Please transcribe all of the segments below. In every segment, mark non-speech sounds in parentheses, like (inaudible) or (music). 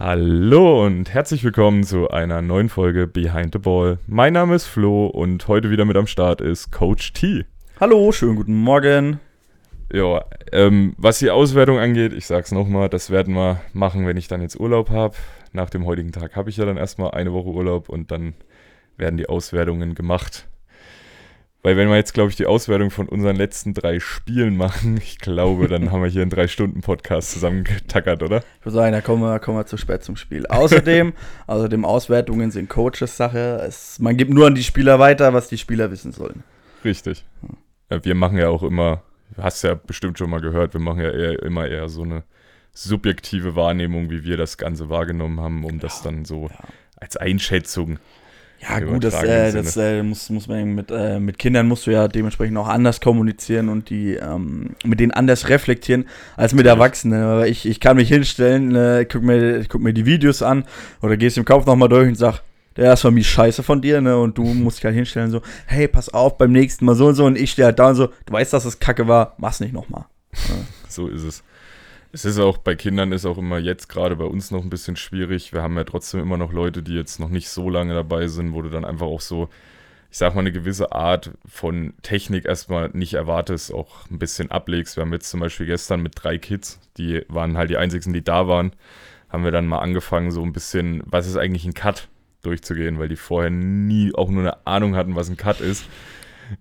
Hallo und herzlich willkommen zu einer neuen Folge Behind the Ball. Mein Name ist Flo und heute wieder mit am Start ist Coach T. Hallo, schönen guten Morgen. Ja, ähm, was die Auswertung angeht, ich sag's nochmal, das werden wir machen, wenn ich dann jetzt Urlaub habe. Nach dem heutigen Tag habe ich ja dann erstmal eine Woche Urlaub und dann werden die Auswertungen gemacht. Weil wenn wir jetzt, glaube ich, die Auswertung von unseren letzten drei Spielen machen, ich glaube, dann (laughs) haben wir hier einen Drei-Stunden-Podcast zusammengetackert, oder? Ich würde sagen, da kommen wir, kommen wir zu spät zum Spiel. Außerdem, (laughs) außerdem Auswertungen sind Coaches Sache. Es, man gibt nur an die Spieler weiter, was die Spieler wissen sollen. Richtig. Ja, wir machen ja auch immer, hast ja bestimmt schon mal gehört, wir machen ja eher, immer eher so eine subjektive Wahrnehmung, wie wir das Ganze wahrgenommen haben, um das dann so Ja. als Einschätzung Ja, gut, das, äh, das äh, muss, muss man mit, äh, mit Kindern musst du ja dementsprechend auch anders kommunizieren und die ähm, mit denen anders reflektieren als mit. Erwachsenen. Aber ich, ich kann mich hinstellen, äh, guck, mir, guck mir die Videos an oder gehst im Kopf nochmal durch und sag, der ist von mir scheiße von dir, ne? Und du (laughs) musst dich halt hinstellen, so, hey, pass auf, beim nächsten Mal so und so. Und ich stehe halt da und so, du weißt, dass es kacke war, mach's nicht nochmal. (laughs) So ist es. Es ist auch bei Kindern ist auch immer jetzt gerade bei uns noch ein bisschen schwierig. Wir haben ja trotzdem immer noch Leute, die jetzt noch nicht so lange dabei sind, wo du dann einfach auch so, ich sag mal, eine gewisse Art von Technik erstmal nicht erwartest, auch ein bisschen ablegst. Wir haben jetzt zum Beispiel gestern mit drei Kids, die waren halt die einzigen, die da waren, haben wir dann mal angefangen, so ein bisschen, was ist eigentlich ein Cut durchzugehen, weil die vorher nie auch nur eine Ahnung hatten, was ein Cut ist.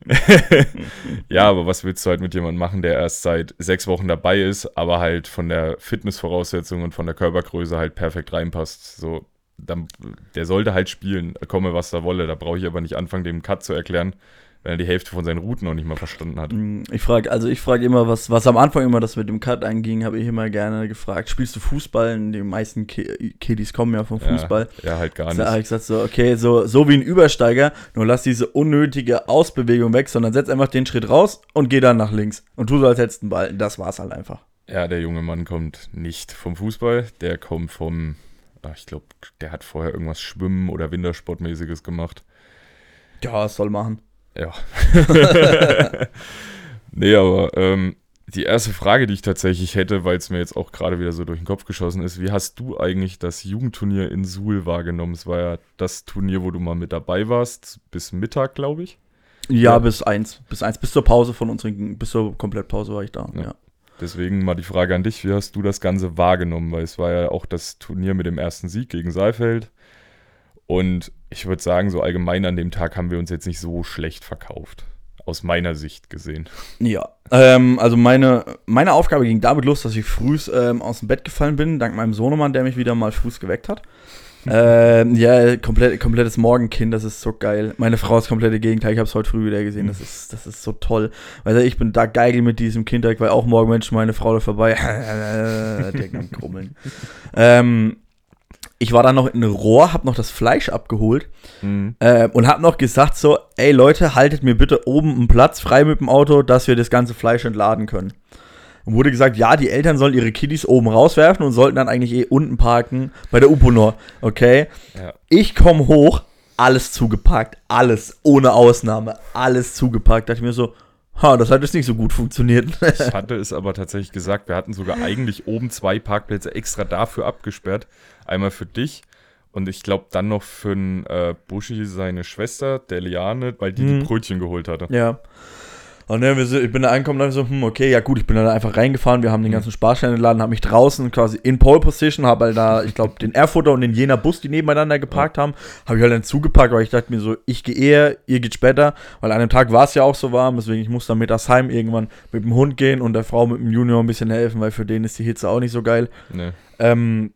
(laughs) ja, aber was willst du halt mit jemandem machen, der erst seit sechs Wochen dabei ist, aber halt von der Fitnessvoraussetzung und von der Körpergröße halt perfekt reinpasst. So, dann, der sollte halt spielen, komme was da wolle. Da brauche ich aber nicht anfangen, dem Cut zu erklären, wenn er die Hälfte von seinen Routen noch nicht mal verstanden hat. Mm, Ich frage, also ich frage immer, was, was am Anfang immer das mit dem Cut anging, habe ich immer gerne gefragt, spielst du Fußball? Die meisten Ki Kiddies kommen ja vom Fußball. Ja, ja halt gar Da habe nicht. ich gesagt so, okay, so, so wie ein Übersteiger, nur lass diese unnötige Ausbewegung weg, sondern setz einfach den Schritt raus und geh dann nach links. Und tu so, als hättest einen Ball. Das war's halt einfach. Ja, der junge Mann kommt nicht vom Fußball, der kommt vom, ach, ich glaube, der hat vorher irgendwas Schwimmen oder Wintersportmäßiges gemacht. Ja, es soll machen. Ja. (laughs) nee, aber ähm, die erste Frage, die ich tatsächlich hätte, weil es mir jetzt auch gerade wieder so durch den Kopf geschossen ist, wie hast du eigentlich das Jugendturnier in Suhl wahrgenommen? Es war ja das Turnier, wo du mal mit dabei warst, bis Mittag, glaube ich. Ja, Ja. bis eins. Bis eins. Bis zur Pause von unseren, bis zur Komplettpause war ich da. Ja. Ja. Deswegen mal die Frage an dich, wie hast du das Ganze wahrgenommen? Weil es war ja auch das Turnier mit dem ersten Sieg gegen Saalfeld. Und ich würde sagen, so allgemein an dem Tag haben wir uns jetzt nicht so schlecht verkauft. Aus meiner Sicht gesehen. Ja, ähm, also meine, meine Aufgabe ging damit los, dass ich früh ähm, aus dem Bett gefallen bin, dank meinem Sohnemann, der mich wieder mal früh geweckt hat. ähm, ja, komplett, komplettes Morgenkind, das ist so geil. Meine Frau ist komplette Gegenteil, ich habe es heute früh wieder gesehen, das ist, das ist so toll. Weil ich bin da geil mit diesem Kind, war auch morgen Mensch, meine Frau da vorbei, (laughs) direkt am Krummeln. ähm, ich war dann noch in Rohr, hab noch das Fleisch abgeholt Mhm. äh, und hab noch gesagt so, ey Leute, haltet mir bitte oben einen Platz frei mit dem Auto, dass wir das ganze Fleisch entladen können. Und wurde gesagt, ja, die Eltern sollen ihre Kiddies oben rauswerfen und sollten dann eigentlich eh unten parken bei der Uponor, okay? Ja. Ich komme hoch, alles zugepackt, alles, ohne Ausnahme, alles zugepackt. Dachte ich mir so, ha, das hat jetzt nicht so gut funktioniert. Ich (laughs) hatte es aber tatsächlich gesagt, wir hatten sogar eigentlich oben zwei Parkplätze extra dafür abgesperrt. Einmal für dich und ich glaube dann noch für einen, äh, Buschi, seine Schwester, der Liane, weil die Mhm. die Brötchen geholt hatte. Ja. Und wir sind- ich bin da angekommen und so, hm, okay, ja gut, ich bin dann einfach reingefahren, wir haben den ganzen Sparstein entladen, habe mich draußen quasi in Pole Position, habe halt da, ich glaube, den Erfurter und den Jena Bus, die nebeneinander geparkt haben, habe ich halt dann zugepackt, weil ich dachte mir so, ich gehe eher, ihr geht später, weil an dem Tag war es ja auch so warm, deswegen ich muss dann mittags heim irgendwann mit dem Hund gehen und der Frau mit dem Junior ein bisschen helfen, weil für den ist die Hitze auch nicht so geil. Nee. Ähm,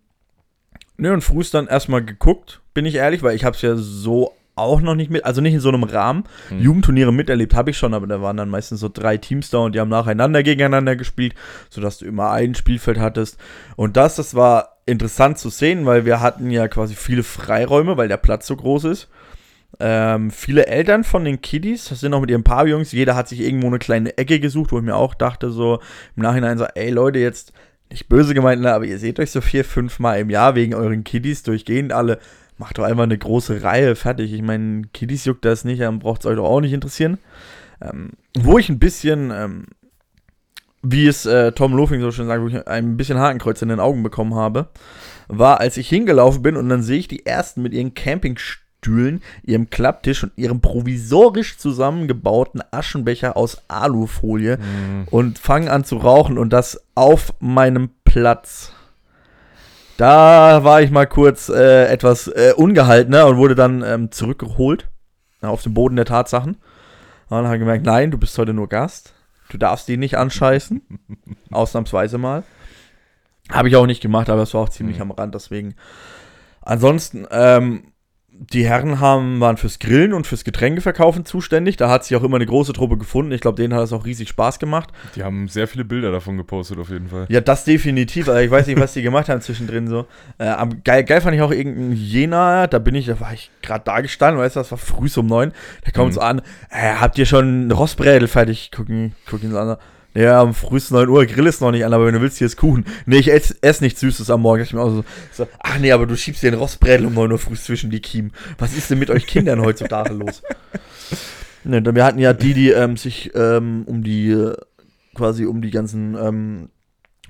ne, und frühst dann erstmal geguckt, bin ich ehrlich, weil ich habe es ja so auch noch nicht mit, also nicht in so einem Rahmen. Hm. Jugendturniere miterlebt habe ich schon, aber da waren dann meistens so drei Teams da und die haben nacheinander gegeneinander gespielt, sodass du immer ein Spielfeld hattest. Und das, das war interessant zu sehen, weil wir hatten ja quasi viele Freiräume, weil der Platz so groß ist. Ähm, viele Eltern von den Kiddies das sind auch mit ihren Pavillons. Jeder hat sich irgendwo eine kleine Ecke gesucht, wo ich mir auch dachte, so im Nachhinein so, ey Leute, jetzt nicht böse gemeint, ne, aber ihr seht euch so vier, fünf Mal im Jahr wegen euren Kiddies durchgehend alle. Macht doch einfach eine große Reihe fertig. Ich meine, Kiddies juckt das nicht, dann braucht es euch doch auch nicht interessieren. Ähm, wo ich ein bisschen ähm, wie es äh, Tom Lofing so schön sagt, wo ich ein bisschen Hakenkreuz in den Augen bekommen habe, war, als ich hingelaufen bin und dann sehe ich die ersten mit ihren Campingstühlen, ihrem Klapptisch und ihrem provisorisch zusammengebauten Aschenbecher aus Alufolie Mhm. und fangen an zu rauchen und das auf meinem Platz. Da war ich mal kurz äh, etwas äh, ungehaltener und wurde dann ähm, zurückgeholt ja, auf den Boden der Tatsachen. Und dann habe ich gemerkt, nein, du bist heute nur Gast. Du darfst die nicht anscheißen. (laughs) Ausnahmsweise mal. Habe ich auch nicht gemacht, aber es war auch ziemlich Mhm. am Rand, deswegen. Ansonsten, ähm, die Herren haben, waren fürs Grillen und fürs Getränkeverkaufen zuständig. Da hat sich auch immer eine große Truppe gefunden. Ich glaube, denen hat es auch riesig Spaß gemacht. Die haben sehr viele Bilder davon gepostet, auf jeden Fall. Ja, das definitiv. Also ich weiß nicht, was die gemacht haben zwischendrin so. Äh, geil, geil fand ich auch irgendein Jena, da bin ich, da war ich gerade da gestanden, weißt du, das war früh um neun. Da kommt Mhm. so an, äh, habt ihr schon Rostbrädel fertig? Gucken, gucken so an. Ja, am frühesten 9 Uhr, Grill ist noch nicht an, aber wenn du willst, hier ist Kuchen. Nee, ich esse ess nichts Süßes am Morgen. Ich mir auch so, so, ach nee, aber du schiebst dir den Rostbrädel um 9 Uhr früh zwischen die Kiemen. Was ist denn mit euch Kindern heutzutage los? (laughs) Ne, wir hatten ja die, die ähm, sich ähm, um die, äh, quasi um die ganzen ähm,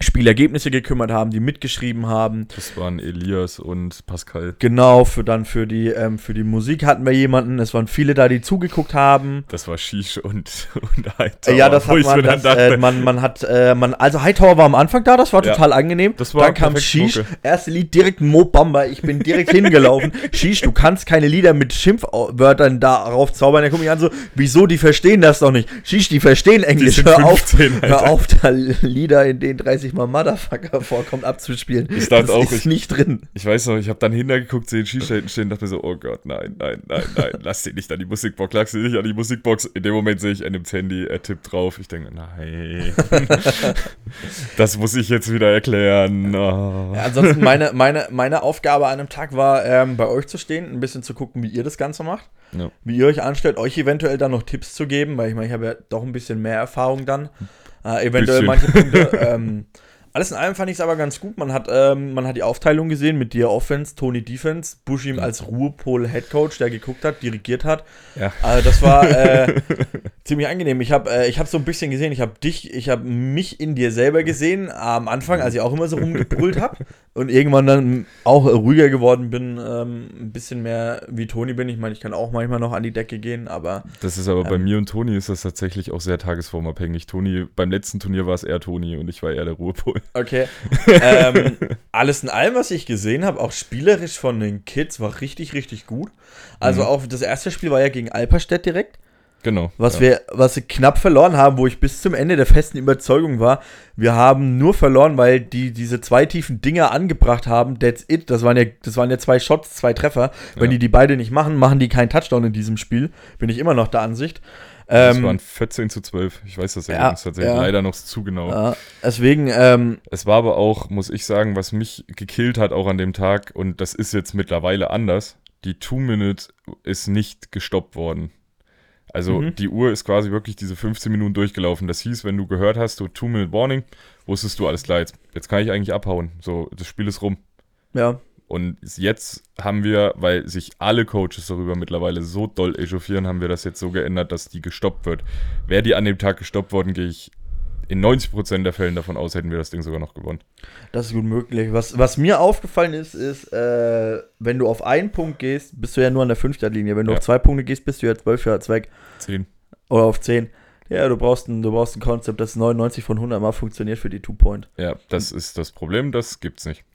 Spielergebnisse gekümmert haben, die mitgeschrieben haben. Das waren Elias und Pascal. Genau, für dann für die, ähm, für die Musik hatten wir jemanden. Es waren viele da, die zugeguckt haben. Das war Shish und, und Hightower. ja, das hat ich man, das, äh, man, man hat, äh, man, also Hightower war am Anfang da, das war Ja. total angenehm. Das war dann kam Shish, Mucke. erste Lied direkt Mo Bamba, ich bin direkt (laughs) hingelaufen. Shish, du kannst keine Lieder mit Schimpfwörtern darauf zaubern. Der guckt mich an so, wieso, die verstehen das doch nicht. Shish, die verstehen Englisch, sind hör auf, 15, hör Alter. auf, da Lieder, in denen 30 Mal Motherfucker (laughs) vorkommt, abzuspielen. Ich dachte das auch, ist ich- nicht drin. Ich weiß noch, ich habe dann hintergeguckt, sehe den Shisha hinten stehen, dachte mir so, oh Gott, nein, nein, nein, nein, (laughs) lass den nicht an die Musikbox, lass den nicht an die Musikbox. In dem Moment sehe ich an dem Handy, er tippt drauf. Ich denke, nein, (laughs) das muss ich jetzt wieder erklären. Oh. Ja, ansonsten meine, meine, meine Aufgabe an einem Tag war, ähm, bei euch zu stehen, ein bisschen zu gucken, wie ihr das Ganze macht, Ja. wie ihr euch anstellt, euch eventuell dann noch Tipps zu geben, weil ich meine, ich habe ja doch ein bisschen mehr Erfahrung dann. Äh, eventuell Bisschen. manche Punkte. (laughs) ähm, alles in allem fand ich es aber ganz gut. Man hat, ähm, man hat die Aufteilung gesehen mit dir Offense, Tony Defense, Bushim als Ruhepol Head Coach, der geguckt hat, dirigiert hat. Ja. Also das war (laughs) äh, ziemlich angenehm. Ich habe äh, ich hab so ein bisschen gesehen, ich habe dich, ich habe mich in dir selber gesehen am Anfang, als ich auch immer so rumgebrüllt habe und irgendwann dann auch ruhiger geworden bin, ähm, ein bisschen mehr wie Toni bin. Ich meine, ich kann auch manchmal noch an die Decke gehen, aber Das ist aber bei Ähm. mir und Toni ist das tatsächlich auch sehr tagesformabhängig. Toni, beim letzten Turnier war es eher Toni und ich war eher der Ruhepol. Okay. (laughs) ähm, alles in allem, was ich gesehen habe, auch spielerisch von den Kids, war richtig, richtig gut. Also Mhm. auch das erste Spiel war ja gegen Alperstedt direkt. Genau. Was ja. wir, was wir knapp verloren haben, wo ich bis zum Ende der festen Überzeugung war, wir haben nur verloren, weil die diese zwei tiefen Dinger angebracht haben. That's it. Das waren ja, das waren ja zwei Shots, zwei Treffer. Wenn Ja. die die beide nicht machen, machen die keinen Touchdown in diesem Spiel. Bin ich immer noch der Ansicht. Es Ähm, waren 14 zu 12. Ich weiß das Ja, Ergebnis tatsächlich ja. leider noch zu genau. ja, deswegen, ähm, Es war aber auch, muss ich sagen, was mich gekillt hat auch an dem Tag, und das ist jetzt mittlerweile anders, die Two-Minute ist nicht gestoppt worden. Also Mhm. die Uhr ist quasi wirklich diese 15 Minuten durchgelaufen. Das hieß, wenn du gehört hast, so Two-Minute-Warning, wusstest du, alles klar, jetzt, jetzt kann ich eigentlich abhauen. So, das Spiel ist rum. ja, Und jetzt haben wir, weil sich alle Coaches darüber mittlerweile so doll echauffieren, haben wir das jetzt so geändert, dass die gestoppt wird. Wäre die an dem Tag gestoppt worden, gehe ich in 90% der Fällen davon aus, hätten wir das Ding sogar noch gewonnen. das ist gut möglich. Was, was mir aufgefallen ist, ist, äh, wenn du auf einen Punkt gehst, bist du ja nur an der 5 Linie. Wenn du Ja. auf zwei Punkte gehst, bist du ja 12 Yards weg. 10. Oder auf 10. Ja, du brauchst ein, du brauchst ein Konzept, das 99 von 100 mal funktioniert für die Two-Point. Ja, das ist das Problem, das gibt's nicht. (laughs)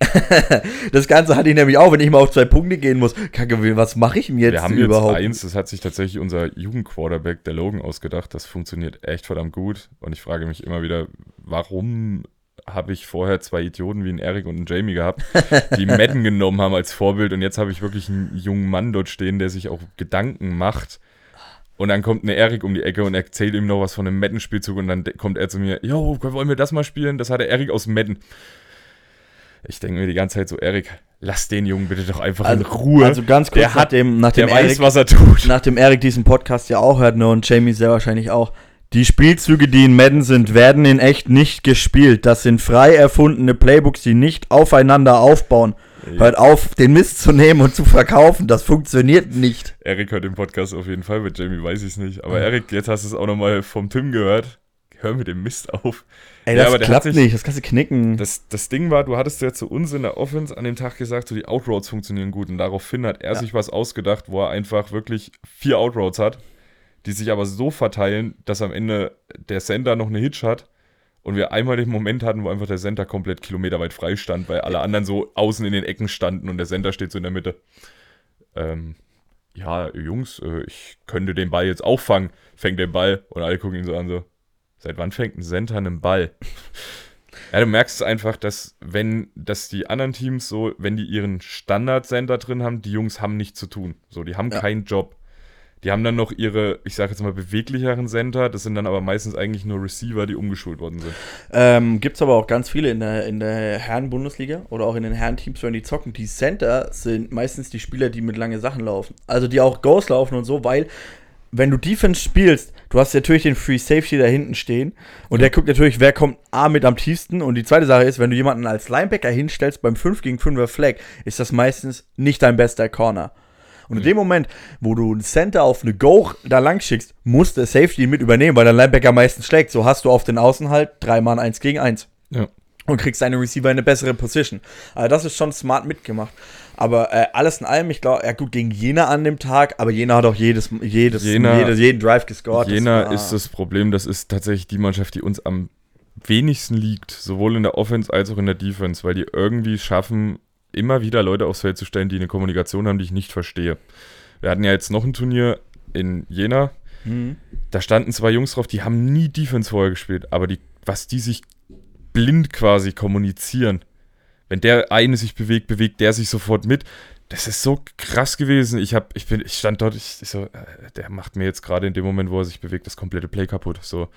Das Ganze hatte ich nämlich auch, wenn ich mal auf zwei Punkte gehen muss. Kacke, was mache ich denn jetzt wir haben überhaupt? jetzt eins, das hat sich tatsächlich unser Jugendquarterback, der Logan, ausgedacht. Das funktioniert echt verdammt gut. Und ich frage mich immer wieder, warum habe ich vorher zwei Idioten wie einen Eric und einen Jamie gehabt, die (laughs) Madden genommen haben als Vorbild und jetzt habe ich wirklich einen jungen Mann dort stehen, der sich auch Gedanken macht. Und dann kommt ein Eric um die Ecke und erzählt ihm noch was von einem Madden-Spielzug und dann kommt er zu mir, yo, wollen wir das mal spielen? Das hat der Eric aus Madden. Ich denke mir die ganze Zeit so, Eric, lass den Jungen bitte doch einfach in Ruhe. Also ganz kurz Der hat- nachdem, nachdem, der weiß, Erik, was er tut. nachdem Erik diesen Podcast ja auch hört, ne, und Jamie sehr wahrscheinlich auch. Die Spielzüge, die in Madden sind, werden in echt nicht gespielt. Das sind frei erfundene Playbooks, die nicht aufeinander aufbauen. Hört auf, den Mist zu nehmen und zu verkaufen. Das funktioniert nicht. Erik hört den Podcast auf jeden Fall, mit Jamie weiß ich es nicht. Aber Erik, jetzt hast du es auch nochmal vom Tim gehört. hör mit dem Mist auf. Ey, Ja, das der klappt sich- nicht, das kannst du knicken. Das, das Ding war, du hattest ja zu uns in der Offense an dem Tag gesagt, so die Outroads funktionieren gut. Und daraufhin hat er Ja. sich was ausgedacht, wo er einfach wirklich vier Outroads hat, die sich aber so verteilen, dass am Ende der Center noch eine Hitch hat. Und wir einmal den Moment hatten, wo einfach der Center komplett kilometerweit frei stand, weil alle anderen so außen in den Ecken standen und der Center steht so in der Mitte. Ähm, ja, Jungs, äh, ich könnte den Ball jetzt auffangen. Fängt den Ball und alle gucken ihn so an, so, seit wann fängt ein Center einen Ball? (laughs) Ja, du merkst einfach, dass wenn, dass die anderen Teams so, wenn die ihren Standard-Center drin haben, die Jungs haben nichts zu tun. So, die haben Ja. keinen Job. Die haben dann noch ihre, ich sage jetzt mal, beweglicheren Center. Das sind dann aber meistens eigentlich nur Receiver, die umgeschult worden sind. Ähm, Gibt es aber auch ganz viele in der, in der Herren-Bundesliga oder auch in den Herren-Teams, wenn die zocken. Die Center sind meistens die Spieler, die mit lange Sachen laufen. Also die auch Goals laufen und so, weil wenn du Defense spielst, du hast natürlich den Free Safety da hinten stehen und der guckt natürlich, wer kommt A mit am tiefsten. Und die zweite Sache ist, wenn du jemanden als Linebacker hinstellst beim 5 gegen 5er Flag, ist das meistens nicht dein bester Corner. Und in dem Moment, wo du einen Center auf eine Go da lang schickst, muss der Safety ihn mit übernehmen, weil der Linebacker meistens schlägt. So hast du auf den Außen halt drei Mann eins gegen eins Ja. und kriegst deine Receiver in eine bessere Position. Also das ist schon smart mitgemacht. Aber äh, alles in allem, ich glaube, ja gut, gegen Jena an dem Tag, aber Jena hat auch jedes, jedes, Jena- jedes jeden Drive gescored. Das Jena war- ist das Problem, das ist tatsächlich die Mannschaft, die uns am wenigsten liegt, sowohl in der Offense als auch in der Defense, weil die irgendwie schaffen, immer wieder Leute aufs Feld zu stellen, die eine Kommunikation haben, die ich nicht verstehe. Wir hatten ja jetzt noch ein Turnier in Jena, Mhm. da standen zwei Jungs drauf, die haben nie Defense vorher gespielt, aber die, was die sich blind quasi kommunizieren, wenn der eine sich bewegt, bewegt der sich sofort mit. Das ist so krass gewesen. Ich hab, ich bin, ich stand dort, ich, ich so, äh, der macht mir jetzt gerade in dem Moment, wo er sich bewegt, das komplette Play kaputt. So,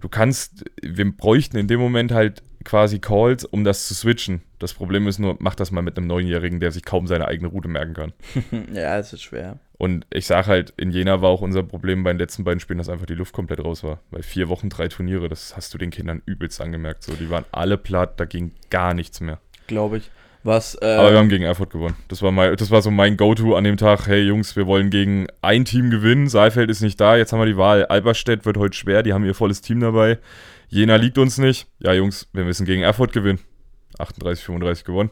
du kannst, wir bräuchten in dem Moment halt quasi Calls, um das zu switchen. Das Problem ist nur, mach das mal mit einem Neunjährigen, der sich kaum seine eigene Route merken kann. (laughs) Ja, es ist schwer. Und ich sage halt, in Jena war auch unser Problem bei den letzten beiden Spielen, dass einfach die Luft komplett raus war. Weil vier Wochen, drei Turniere, das hast du den Kindern übelst angemerkt. So, die waren alle platt, da ging gar nichts mehr. Glaube ich. Was, äh, Aber wir haben gegen Erfurt gewonnen. Das war, mein, das war so mein Go-To an dem Tag. Hey Jungs, wir wollen gegen ein Team gewinnen. Saalfeld ist nicht da, jetzt haben wir die Wahl. Alberstedt wird heute schwer, die haben ihr volles Team dabei. Jena liegt uns nicht. Ja, Jungs, wir müssen gegen Erfurt gewinnen. 38, 35 gewonnen.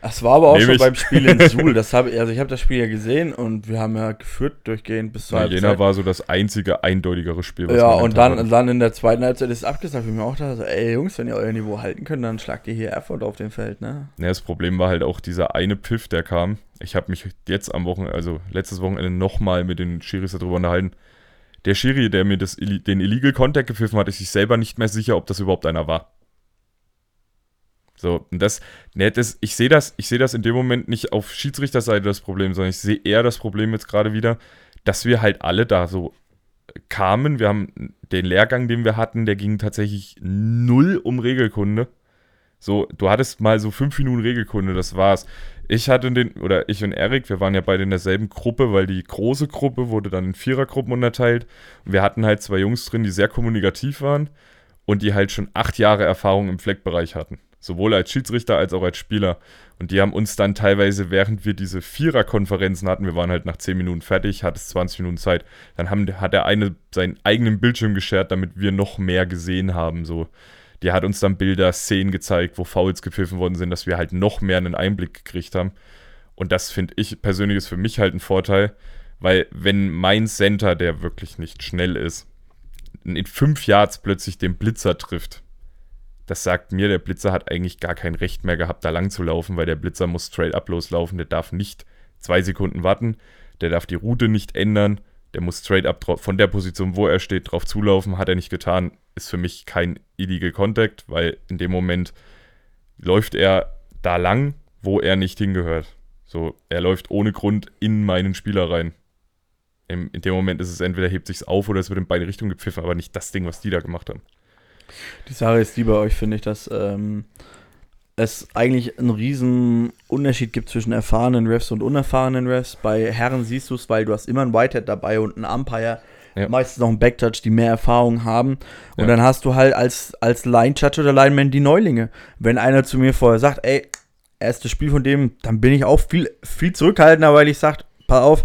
das war aber auch Nehm schon ich. beim Spiel in (laughs) Suhl. Das hab, ich- also ich habe das Spiel ja gesehen und wir haben ja geführt durchgehend bis zur Ja, Halbzeit. Jena war so das einzige eindeutigere Spiel. was Ja, und dann, hatten. dann in der zweiten Halbzeit ist es abgesagt. Ich mir auch dachte, so, ey Jungs, wenn ihr euer Niveau halten könnt, dann schlagt ihr hier Erfurt auf dem Feld, ne? Ja, das Problem war halt auch dieser eine Pfiff, der kam. Ich habe mich jetzt am Wochenende, also letztes Wochenende nochmal mit den Schiris darüber unterhalten. Der Schiri, der mir das, den Illegal Contact gepfiffen hat, ist sich selber nicht mehr sicher, ob das überhaupt einer war. So, und das, ne, das ich sehe das, ich sehe das in dem Moment nicht auf Schiedsrichterseite das Problem, sondern ich sehe eher das Problem jetzt gerade wieder, dass wir halt alle da so kamen. Wir haben den Lehrgang, den wir hatten, der ging tatsächlich null um Regelkunde. So, du hattest mal so fünf Minuten Regelkunde, das war's. Ich hatte den, oder ich und Erik, wir waren ja beide in derselben Gruppe, weil die große Gruppe wurde dann in Vierergruppen unterteilt. Und wir hatten halt zwei Jungs drin, die sehr kommunikativ waren und die halt schon acht Jahre Erfahrung im Fleckbereich hatten. Sowohl als Schiedsrichter als auch als Spieler. Und die haben uns dann teilweise, während wir diese Viererkonferenzen hatten, wir waren halt nach zehn Minuten fertig, hat es 20 Minuten Zeit, dann haben, hat der eine seinen eigenen Bildschirm geschert, damit wir noch mehr gesehen haben. So, die hat uns dann Bilder, Szenen gezeigt, wo Fouls gepfiffen worden sind, dass wir halt noch mehr einen Einblick gekriegt haben. Und das finde ich persönlich ist für mich halt ein Vorteil, weil wenn mein Center, der wirklich nicht schnell ist, in fünf Yards plötzlich den Blitzer trifft, das sagt mir, der Blitzer hat eigentlich gar kein Recht mehr gehabt, da lang zu laufen, weil der Blitzer muss straight up loslaufen, der darf nicht zwei Sekunden warten, der darf die Route nicht ändern, der muss straight up von der Position, wo er steht, drauf zulaufen, hat er nicht getan, ist für mich kein illegal Contact, weil in dem Moment läuft er da lang, wo er nicht hingehört. So, er läuft ohne Grund in meinen Spieler rein. Im, in dem Moment ist es entweder hebt sich's auf oder es wird in beide Richtungen gepfiffen, aber nicht das Ding, was die da gemacht haben. Die Sache ist die bei euch, finde ich, dass ähm, es eigentlich einen riesen Unterschied gibt zwischen erfahrenen Refs und unerfahrenen Refs. Bei Herren siehst du es, weil du hast immer einen Whitehead dabei und einen Umpire, Ja. meistens noch einen Backtouch, die mehr Erfahrung haben. Und Ja. dann hast du halt als, als Line-Judge oder Lineman die Neulinge. Wenn einer zu mir vorher sagt, ey, erstes Spiel von dem, dann bin ich auch viel, viel zurückhaltender, weil ich sage, pass auf,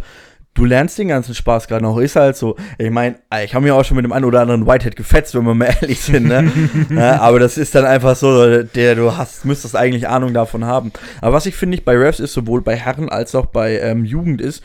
du lernst den ganzen Spaß gerade noch. Ist halt so. Ich meine, ich habe mir auch schon mit dem einen oder anderen Whitehead gefetzt, wenn wir mal (laughs) ehrlich sind. Ne? (laughs) ja, aber das ist dann einfach so, der du hast, müsstest eigentlich Ahnung davon haben. Aber was ich finde ich bei Refs ist, sowohl bei Herren als auch bei ähm, Jugend ist,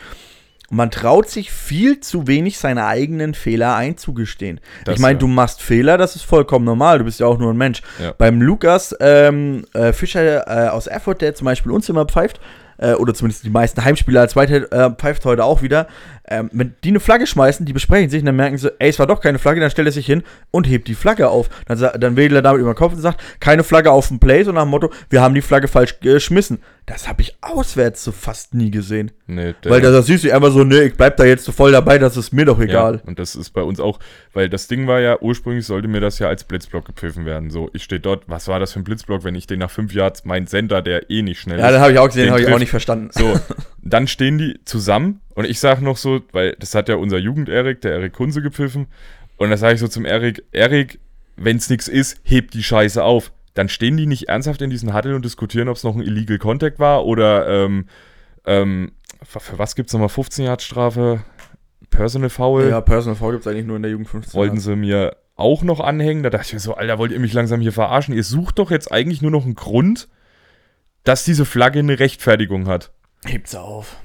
man traut sich viel zu wenig seine eigenen Fehler einzugestehen. Das, ich meine, ja. du machst Fehler, das ist vollkommen normal, du bist ja auch nur ein Mensch. Ja. Beim Lukas ähm, äh, Fischer äh, aus Erfurt, der zum Beispiel uns immer pfeift, äh, oder zumindest die meisten Heimspieler als Whitehead äh, pfeift heute auch wieder, ähm, wenn die eine Flagge schmeißen, die besprechen sich und dann merken sie, ey, es war doch keine Flagge, dann stellt er sich hin und hebt die Flagge auf. Dann, dann wedelt er damit über den Kopf und sagt, keine Flagge auf dem Play, so nach dem Motto, wir haben die Flagge falsch geschmissen. Das habe ich auswärts so fast nie gesehen. Nee, weil da siehst du einfach so, nee, ich bleib da jetzt so voll dabei, das ist mir doch egal. Ja, und das ist bei uns auch, weil das Ding war ja, ursprünglich sollte mir das ja als Blitzblock gepfiffen werden. So, ich stehe dort, was war das für ein Blitzblock, wenn ich den nach fünf Yards, mein Sender, der eh nicht schnell ja, ist. Ja, das habe ich auch gesehen, habe ich auch nicht verstanden. So, (laughs) dann stehen die zusammen und ich sage noch so, weil das hat ja unser Jugend-Erik, der Erik Kunze gepfiffen. Und da sage ich so zum Erik, Erik, wenn es nichts ist, hebt die Scheiße auf dann stehen die nicht ernsthaft in diesen Huddle und diskutieren, ob es noch ein Illegal Contact war oder ähm, ähm, für was gibt es nochmal 15 Yard Strafe? Personal Foul? Ja, Personal Foul gibt es eigentlich nur in der Jugend 15 Wollten sie mir auch noch anhängen. Da dachte ich mir so, Alter, wollt ihr mich langsam hier verarschen? Ihr sucht doch jetzt eigentlich nur noch einen Grund, dass diese Flagge eine Rechtfertigung hat. Hebt's auf.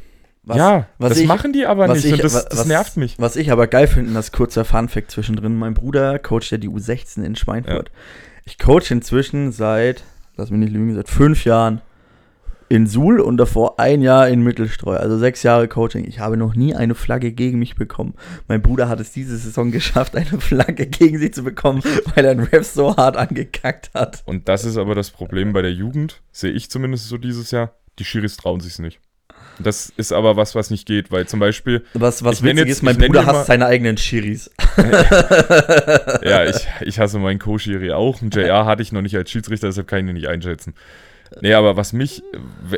Was, ja, was das ich, machen die aber nicht ich, und das, was, das, nervt mich. Was ich aber geil finde, das kurzer Funfact zwischendrin, mein Bruder coacht ja die U16 in Schweinfurt. Ja. Ich coach inzwischen seit, lass mich nicht lügen, seit fünf Jahren in Suhl und davor ein Jahr in Mittelstreu. Also sechs Jahre Coaching. Ich habe noch nie eine Flagge gegen mich bekommen. Mein Bruder hat es diese Saison (laughs) geschafft, eine Flagge gegen sich zu bekommen, weil er einen Ref so hart angekackt hat. Und das ist aber das Problem bei der Jugend, sehe ich zumindest so dieses Jahr. Die Schiris trauen sich nicht. Das ist aber was, was nicht geht, weil zum Beispiel. Was, was witzig jetzt, ist, mein Bruder hasst seine eigenen Schiris. (laughs) ja, ich, ich hasse meinen Co-Schiri auch. Ein JR hatte ich noch nicht als Schiedsrichter, deshalb kann ich ihn nicht einschätzen. Nee, aber was mich.